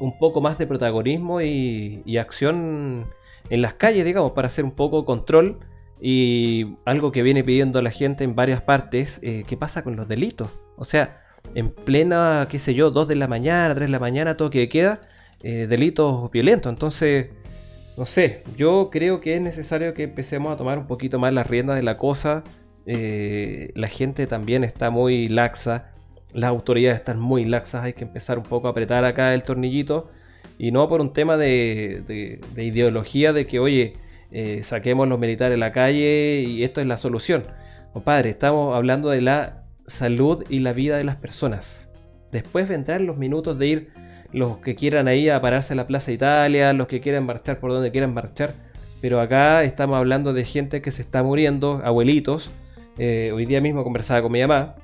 un poco más de protagonismo y, acción en las calles, digamos, para hacer un poco control y algo que viene pidiendo la gente en varias partes, ¿qué pasa con los delitos? O sea, en plena, qué sé yo, 2 de la mañana, 3 de la mañana, todo que queda, delitos violentos. Entonces, no sé, yo creo que es necesario que empecemos a tomar un poquito más las riendas de la cosa. Eh, la gente también está muy laxa, las autoridades están muy laxas, hay que empezar un poco a apretar acá el tornillito. Y no por un tema de, ideología de que, oye, eh, saquemos los militares a la calle y esto es la solución. Compadre, estamos hablando de la salud y la vida de las personas. Después vendrán los minutos de ir los que quieran ahí a pararse a la Plaza Italia, los que quieran marchar por donde quieran marchar. Pero acá estamos hablando de gente que se está muriendo, abuelitos. Eh, hoy día mismo conversaba con mi mamá.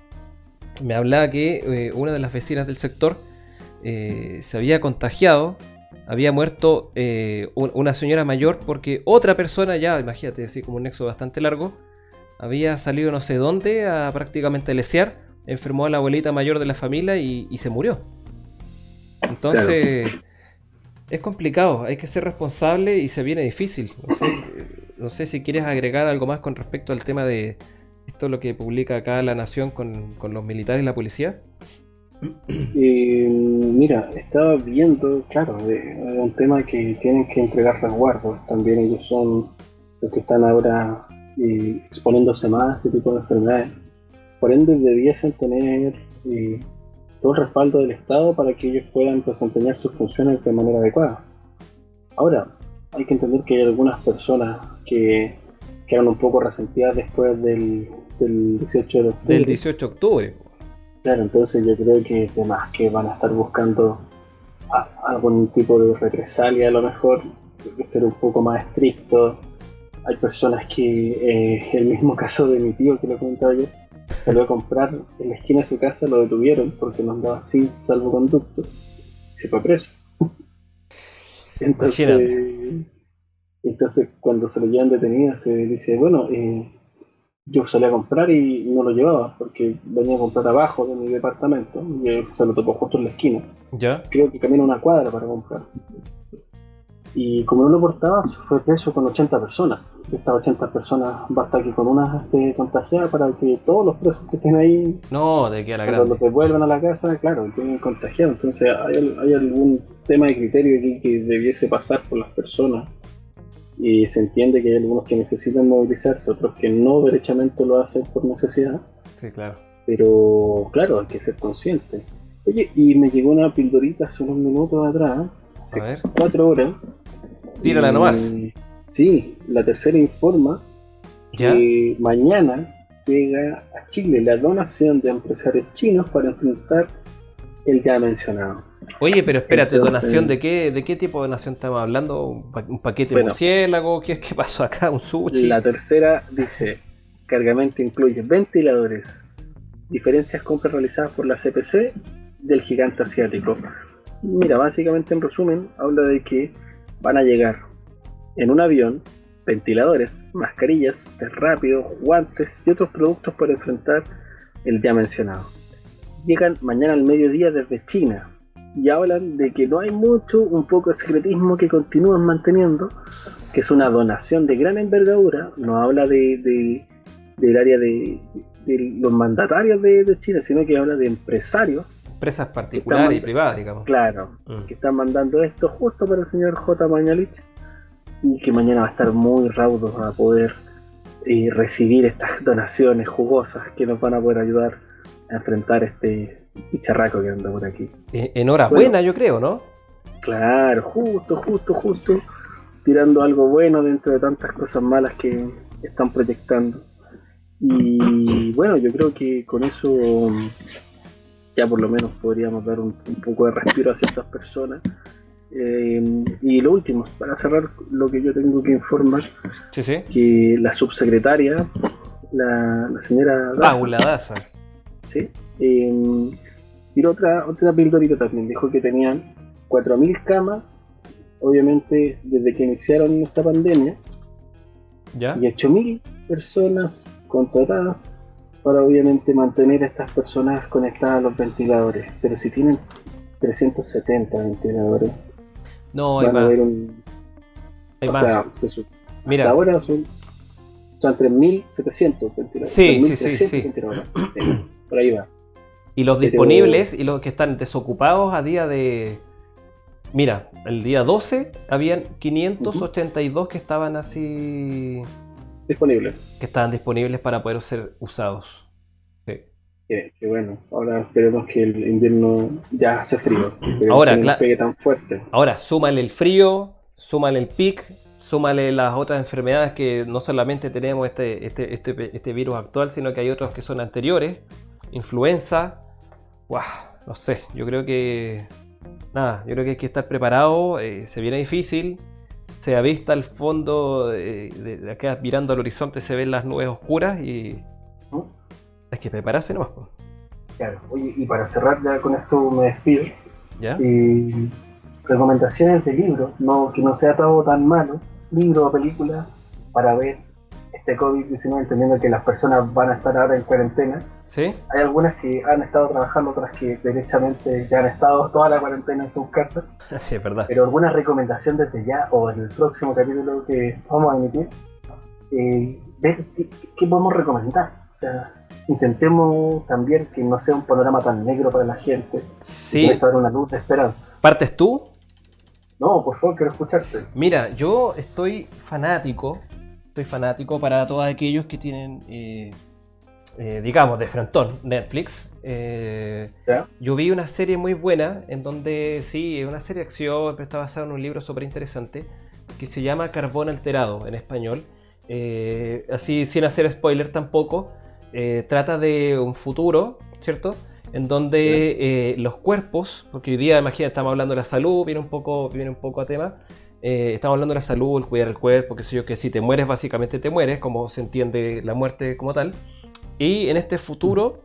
Me hablaba que eh, una de las vecinas del sector eh, se había contagiado. Había muerto una señora mayor porque otra persona, ya imagínate, así como un nexo bastante largo, había salido no sé dónde a prácticamente lesear, enfermó a la abuelita mayor de la familia y, se murió. Entonces, es complicado, hay que ser responsable y se viene difícil. No sé, si quieres agregar algo más con respecto al tema de esto lo que publica acá La Nación con, los militares y la policía. Eh, mira, estaba viendo, claro, de, un tema que tienen que entregar resguardos. También ellos son los que están ahora eh, exponiéndose más a este tipo de enfermedades. Por ende, debiesen tener eh, todo el respaldo del Estado para que ellos puedan desempeñar sus funciones de manera adecuada. Ahora, hay que entender que hay algunas personas que quedan un poco resentidas después del, 18 de octubre. Del 18 de octubre. Claro, entonces yo creo que además que van a estar buscando algún tipo de represalia a lo mejor, que ser un poco más estricto. Hay personas que, eh, el mismo caso de mi tío que lo comentaba yo, salió a comprar en la esquina de su casa, lo detuvieron porque no andaba sin salvoconducto y se fue preso. entonces, entonces, cuando se lo llevan detenido, te dice, bueno, eh, yo salí a comprar y no lo llevaba porque venía a comprar abajo de mi departamento y se lo topó justo en la esquina. ¿Ya? Creo que camina una cuadra para comprar. Y como no lo portaba, se fue preso con 80 personas. Estas 80 personas basta que con una esté contagiada para que todos los presos que estén ahí. No, de que a la Cuando que vuelvan a la casa, claro, tienen contagiado. Entonces, ¿hay, ¿hay, algún tema de criterio aquí que debiese pasar por las personas. Y se entiende que hay algunos que necesitan movilizarse, otros que no derechamente lo hacen por necesidad. Sí, claro. Pero, claro, hay que ser consciente. Oye, y me llegó una pildorita hace unos minutos atrás, hace cuatro horas, Tírala nomás. Sí, la tercera informa que mañana llega a Chile la donación de empresarios chinos para enfrentar el ya mencionado. Oye, pero espérate, ¿donación de qué, de qué tipo de donación estamos hablando? ¿Un, paquete de murciélago? ¿Qué, ¿Qué pasó acá? ¿Un sushi? La tercera dice, cargamento incluye ventiladores, diferencias compras realizadas por la CPC del gigante asiático. Mira, básicamente en resumen, habla de que van a llegar en un avión ventiladores, mascarillas, test rápido, guantes y otros productos para enfrentar el ya mencionado. Llegan mañana al mediodía desde China y hablan de que no hay mucho, un poco de secretismo que continúan manteniendo, que es una donación de gran envergadura, no habla de, del área de, los mandatarios de, China, sino que habla de empresarios. Empresas particulares y privadas, digamos. Claro, mm. que están mandando esto justo para el señor J. Mañalich y que mañana va a estar muy raudo a poder eh, recibir estas donaciones jugosas que nos van a poder ayudar a enfrentar este bicharraco que anda por aquí. Enhorabuena, yo creo, ¿no? Claro, justo, justo, justo, tirando algo bueno dentro de tantas cosas malas que están proyectando. Y bueno, yo creo que con eso ya por lo menos podríamos dar un, poco de respiro a ciertas personas. Eh, y lo último, para cerrar lo que yo tengo que informar, que la subsecretaria, la, señora Daza, Daza. ¿sí? Eh, tiró otra, otra pildorita también, dijo que tenían 4.000 camas, obviamente desde que iniciaron esta pandemia, ¿Ya? y 8.000 personas contratadas para obviamente mantener a estas personas conectadas a los ventiladores. Pero si tienen 370 ventiladores, no, hay más. un... o Sea, Mira. Hasta ahora son, son 3.700 ventiladores. Sí, sí, sí, sí. Por ahí va. Y los disponibles y los que están desocupados a día de... Mira, el día 12 habían 582 que estaban así disponibles. Que estaban disponibles para poder ser usados. Sí. Qué, bueno. Ahora esperemos que el invierno ya hace frío. Ahora, claro. pegue tan fuerte. Ahora, súmale el frío, súmale el pic, súmale las otras enfermedades que no solamente tenemos este, este, este, este virus actual, sino que hay otros que son anteriores. Influenza. Wow, no sé, yo creo que nada, yo creo que hay que estar preparado, eh, se viene difícil, se avista al fondo, de, de, acá mirando al horizonte se ven las nubes oscuras y ¿no? hay que prepararse nomás. Claro, oye, y para cerrar ya con esto me despido. ¿Ya? Y recomendaciones de libros, no, que no sea todo tan malo, libro o película para ver este COVID-19, entendiendo que las personas van a estar ahora en cuarentena. ¿Sí? Hay algunas que han estado trabajando, otras que derechamente ya han estado toda la cuarentena en sus casas. Sí, es verdad. Pero alguna recomendación desde ya o en el próximo capítulo que vamos a emitir, eh, ver qué, podemos recomendar. O sea, intentemos también que no sea un panorama tan negro para la gente. Sí. dar una luz de esperanza. ¿Partes tú? No, por favor, quiero escucharte. Mira, yo estoy fanático, estoy fanático para todos aquellos que tienen, eh, eh, digamos, de frontón Netflix. Eh, yo vi una serie muy buena en donde, sí, es una serie de acción, pero está basada en un libro súper interesante que se llama Carbón Alterado en español. así, sin hacer spoiler tampoco, trata de un futuro, ¿cierto? en donde eh, los cuerpos, porque hoy día, imagina, estamos hablando de la salud, viene un poco, viene un poco a tema, eh, estamos hablando de la salud, el cuidar el cuerpo, que sé yo, que si te mueres, básicamente te mueres, como se entiende la muerte como tal, y en este futuro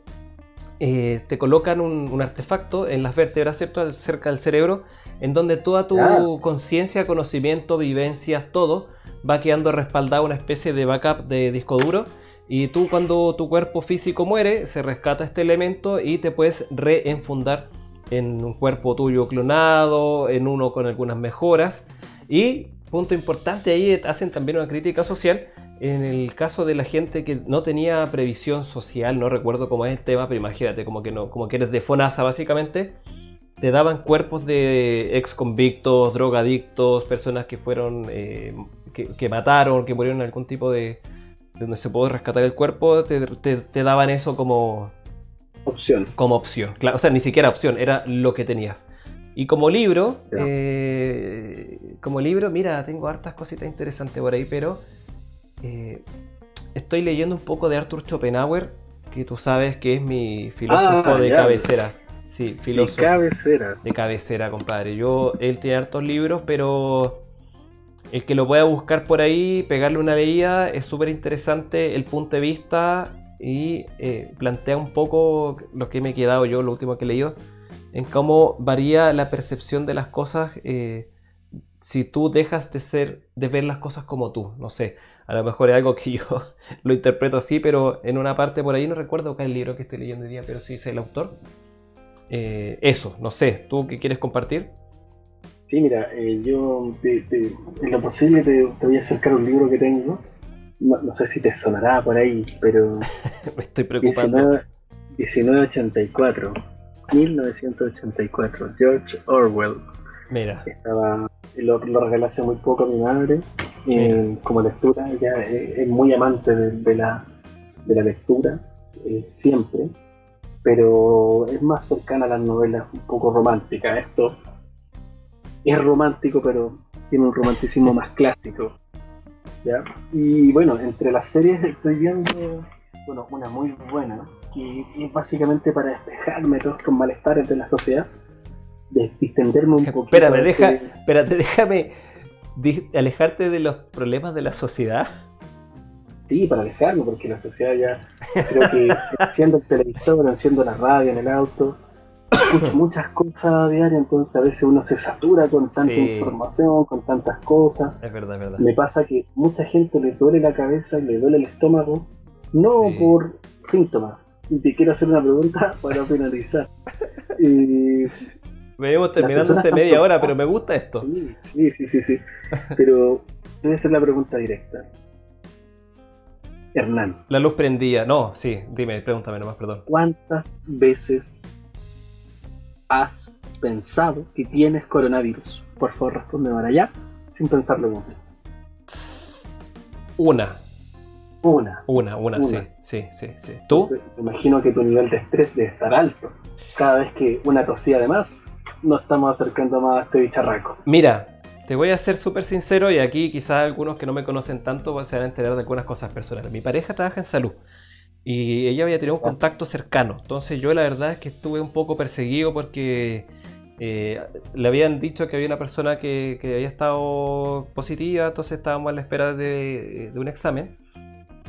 eh, te colocan un, artefacto en las vértebras, ¿cierto?, cerca del cerebro, en donde toda tu conciencia, conocimiento, vivencias, todo, va quedando respaldado una especie de backup de disco duro, y tú cuando tu cuerpo físico muere, se rescata este elemento y te puedes reenfundar en un cuerpo tuyo clonado, en uno con algunas mejoras. Y, punto importante, ahí hacen también una crítica social. En el caso de la gente que no tenía previsión social, no recuerdo cómo es el tema, pero imagínate, como que, no, como que eres de FONASA básicamente, te daban cuerpos de ex convictos, drogadictos, personas que fueron, eh, que, que mataron, que murieron en algún tipo de, donde se puede rescatar el cuerpo, te, daban eso como opción. Como opción, claro, o sea, ni siquiera opción, era lo que tenías. Y como libro, eh, como libro, mira, tengo hartas cositas interesantes por ahí, pero eh, estoy leyendo un poco de Arthur Schopenhauer, que tú sabes que es mi filósofo ah, de cabecera. Sí, filósofo. De cabecera. De cabecera, compadre. Yo, él tiene hartos libros, pero el que lo pueda buscar por ahí, pegarle una leída, es súper interesante el punto de vista y eh, plantea un poco lo que me he quedado yo, lo último que he leído, en cómo varía la percepción de las cosas eh, si tú dejas de ser, de ver las cosas como tú. No sé, a lo mejor es algo que yo lo interpreto así, pero en una parte por ahí no recuerdo cuál es el libro que estoy leyendo hoy día, pero sí sé el autor. Eh, eso, no sé, ¿tú qué quieres compartir? Sí, mira, eh, yo en lo posible te, voy a acercar un libro que tengo. No, sé si te sonará por ahí, pero. Me estoy preocupando. 1984. 1984. George Orwell. Mira. Estaba, lo, regalé hace muy poco a mi madre eh, como lectura. Ella es, muy amante de, la, de la lectura, eh, siempre. Pero es más cercana a las novelas un poco románticas. Esto es romántico, pero tiene un romanticismo más clásico. ¿ya? Y bueno, entre las series estoy viendo bueno, una muy buena, que es básicamente para despejarme todos estos malestares de la sociedad, de distenderme un poco. Espérate, deja, espérate, déjame alejarte de los problemas de la sociedad. Sí, para alejarme, porque la sociedad ya, creo que enciendo el televisor, enciendo la radio en el auto, escucho muchas cosas diarias, entonces a veces uno se satura con tanta información, con tantas cosas. Es verdad, es verdad. Me pasa que mucha gente le duele la cabeza y le duele el estómago, no por síntomas. Y te quiero hacer una pregunta para finalizar. Me Venimos terminando hace media hora, pero me gusta esto. Sí, sí, sí, sí. Pero debe ser la pregunta directa. Hernán. La luz prendía. No, sí, dime, pregúntame nomás, perdón. ¿Cuántas veces has pensado que tienes coronavirus? Por favor, responde ahora ya, sin pensarlo mucho. Una. Una. Una, una, sí, sí, sí, sí. ¿Tú? me imagino que tu nivel de estrés debe estar alto. Cada vez que una tosía además, nos estamos acercando más a este bicharraco. Mira, te voy a ser súper sincero y aquí quizás algunos que no me conocen tanto se van a enterar de algunas cosas personales. Mi pareja trabaja en salud y ella había tenido un contacto cercano. Entonces yo la verdad es que estuve un poco perseguido porque eh, le habían dicho que había una persona que, había estado positiva, entonces estábamos a la espera de, un examen.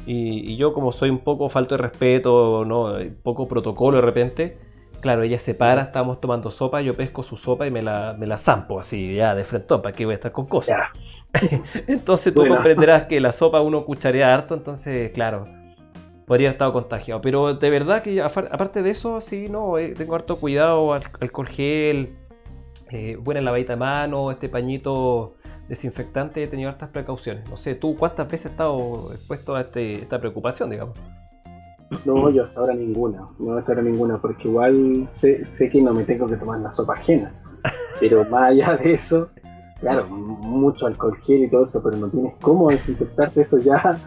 Y, yo como soy un poco falto de respeto, ¿no? un poco protocolo de repente, claro, ella se para, estábamos tomando sopa, yo pesco su sopa y me la, me la zampo así, ya de frente, ¿para qué voy a estar con cosas? entonces tú comprenderás que la sopa uno cucharea harto, entonces claro, podría haber estado contagiado. Pero de verdad que aparte de eso, sí, no, eh, tengo harto cuidado, alcohol gel, eh, buena lavadita de mano, este pañito desinfectante, he tenido hartas precauciones. No sé, ¿tú cuántas veces has estado expuesto a este, esta preocupación, digamos? No, yo hasta ahora ninguna, no hasta ahora ninguna, porque igual sé, sé que no me tengo que tomar la sopa ajena. Pero más allá de eso, claro, mucho alcohol gel y todo eso, pero no tienes cómo desinfectarte eso ya,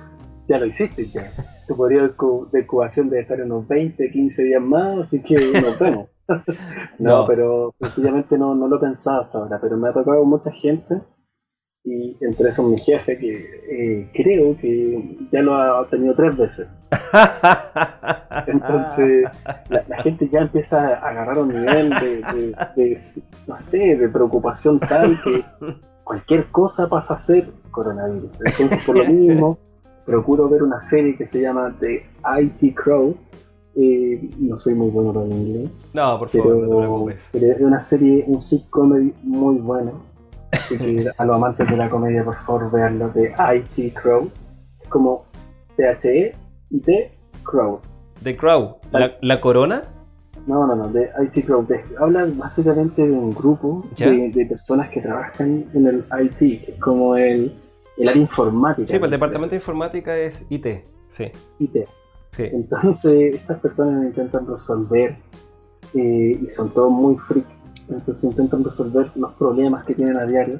ya lo hiciste ya tu periodo de incubación debe estar unos 20, 15 días más, así que nos vemos. no, pero sencillamente no, no lo he pensado hasta ahora, pero me ha tocado mucha gente y entre esos mi jefe que eh, creo que ya lo ha tenido tres veces. Entonces la, gente ya empieza a agarrar un nivel de, de, no sé, de preocupación tal que cualquier cosa pasa a ser coronavirus. Entonces por lo mismo procuro ver una serie que se llama The IT Crow. Eh, no soy muy bueno con inglés. No, por favor, pero, no te preocupes. Pero es una serie, un sitcom muy bueno. Así que a los amantes de la comedia, por favor, veanlo. The IT Crow. Es como THE y The Crow. ¿The Crow? ¿La, corona? No, no, no, The IT Crow. habla básicamente de un grupo de, de, personas que trabajan en el IT, que es como el el área informática. Sí, pues el departamento de informática es IT, sí. IT. Sí. Entonces, estas personas intentan resolver, eh, y son todos muy freak, entonces intentan resolver los problemas que tienen a diario.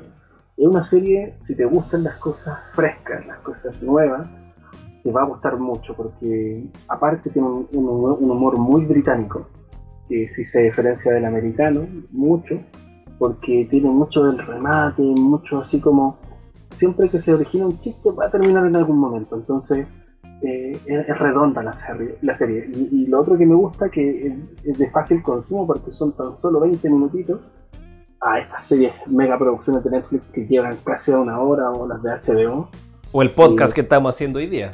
Es una serie, si te gustan las cosas frescas, las cosas nuevas, te va a gustar mucho, porque aparte tiene un, un humor muy británico, que si se diferencia del americano, mucho, porque tiene mucho del remate, mucho así como siempre que se origina un chiste va a terminar en algún momento. Entonces eh, es, redonda la serie. La serie. Y, lo otro que me gusta que es, de fácil consumo porque son tan solo 20 minutitos a estas series mega producciones de Netflix que llevan casi a una hora o las de HBO. O el podcast que estamos haciendo hoy día.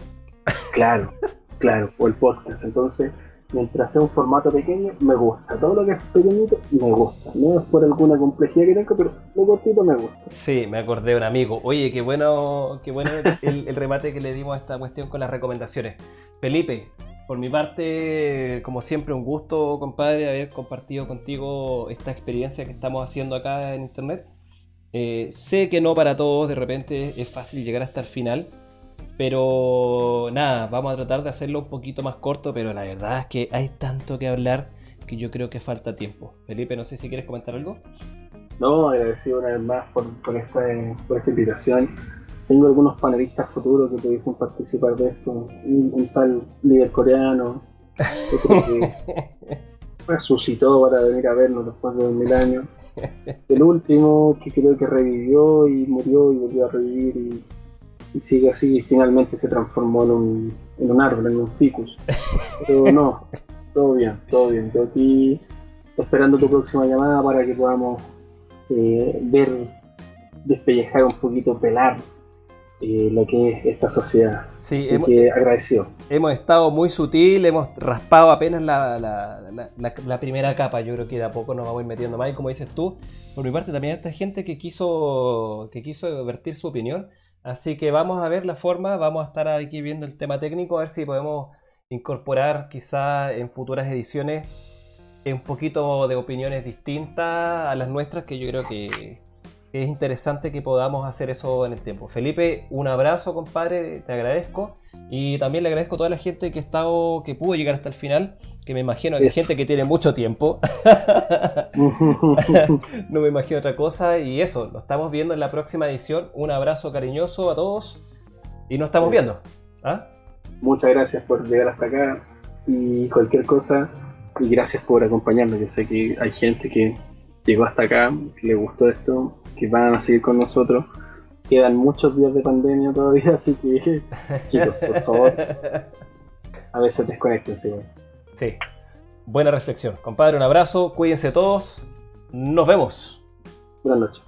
Claro, claro, o el podcast. Entonces mientras sea un formato pequeño, me gusta. Todo lo que es pequeñito, me gusta. No es por alguna complejidad que tengo, pero lo cortito me gusta. Sí, me acordé de un amigo. Oye, qué bueno, qué bueno el, remate que le dimos a esta cuestión con las recomendaciones. Felipe, por mi parte, como siempre, un gusto, compadre, haber compartido contigo esta experiencia que estamos haciendo acá en Internet. Eh, sé que no para todos, de repente es fácil llegar hasta el final pero nada, vamos a tratar de hacerlo un poquito más corto, pero la verdad es que hay tanto que hablar que yo creo que falta tiempo. Felipe, no sé si quieres comentar algo. No, agradecido una vez más por, por, esta, por esta invitación. Tengo algunos panelistas futuros que pudiesen participar de esto. Un, tal líder coreano, otro que resucitó para venir a vernos después de mil años. El último que creo que revivió y murió y volvió a revivir y y sigue así y finalmente se transformó en un, en un árbol, en un ficus. Pero no, todo bien, todo bien. Estoy aquí esperando tu próxima llamada para que podamos eh, ver, despellejar un poquito, pelar eh, lo que es esta sociedad. Sí, Así que agradecido. Hemos estado muy sutil, hemos raspado apenas la, la, la, primera capa. Yo creo que de a poco nos vamos a ir metiendo más. Y como dices tú, por mi parte también esta gente que quiso, que quiso vertir su opinión Así que vamos a ver la forma, vamos a estar aquí viendo el tema técnico, a ver si podemos incorporar quizá en futuras ediciones un poquito de opiniones distintas a las nuestras, que yo creo que es interesante que podamos hacer eso en el tiempo. Felipe, un abrazo, compadre, te agradezco. Y también le agradezco a toda la gente que, estado, que pudo llegar hasta el final que me imagino que hay gente que tiene mucho tiempo. no me imagino otra cosa. Y eso, lo estamos viendo en la próxima edición. Un abrazo cariñoso a todos y nos estamos viendo. ¿Ah? Muchas gracias por llegar hasta acá y cualquier cosa. Y gracias por acompañarnos. Yo sé que hay gente que llegó hasta acá, que le gustó esto, que van a seguir con nosotros. Quedan muchos días de pandemia todavía, así que chicos, por favor, a veces desconectense. Sí, buena reflexión. Compadre, un abrazo, cuídense todos. Nos vemos. Buenas noches.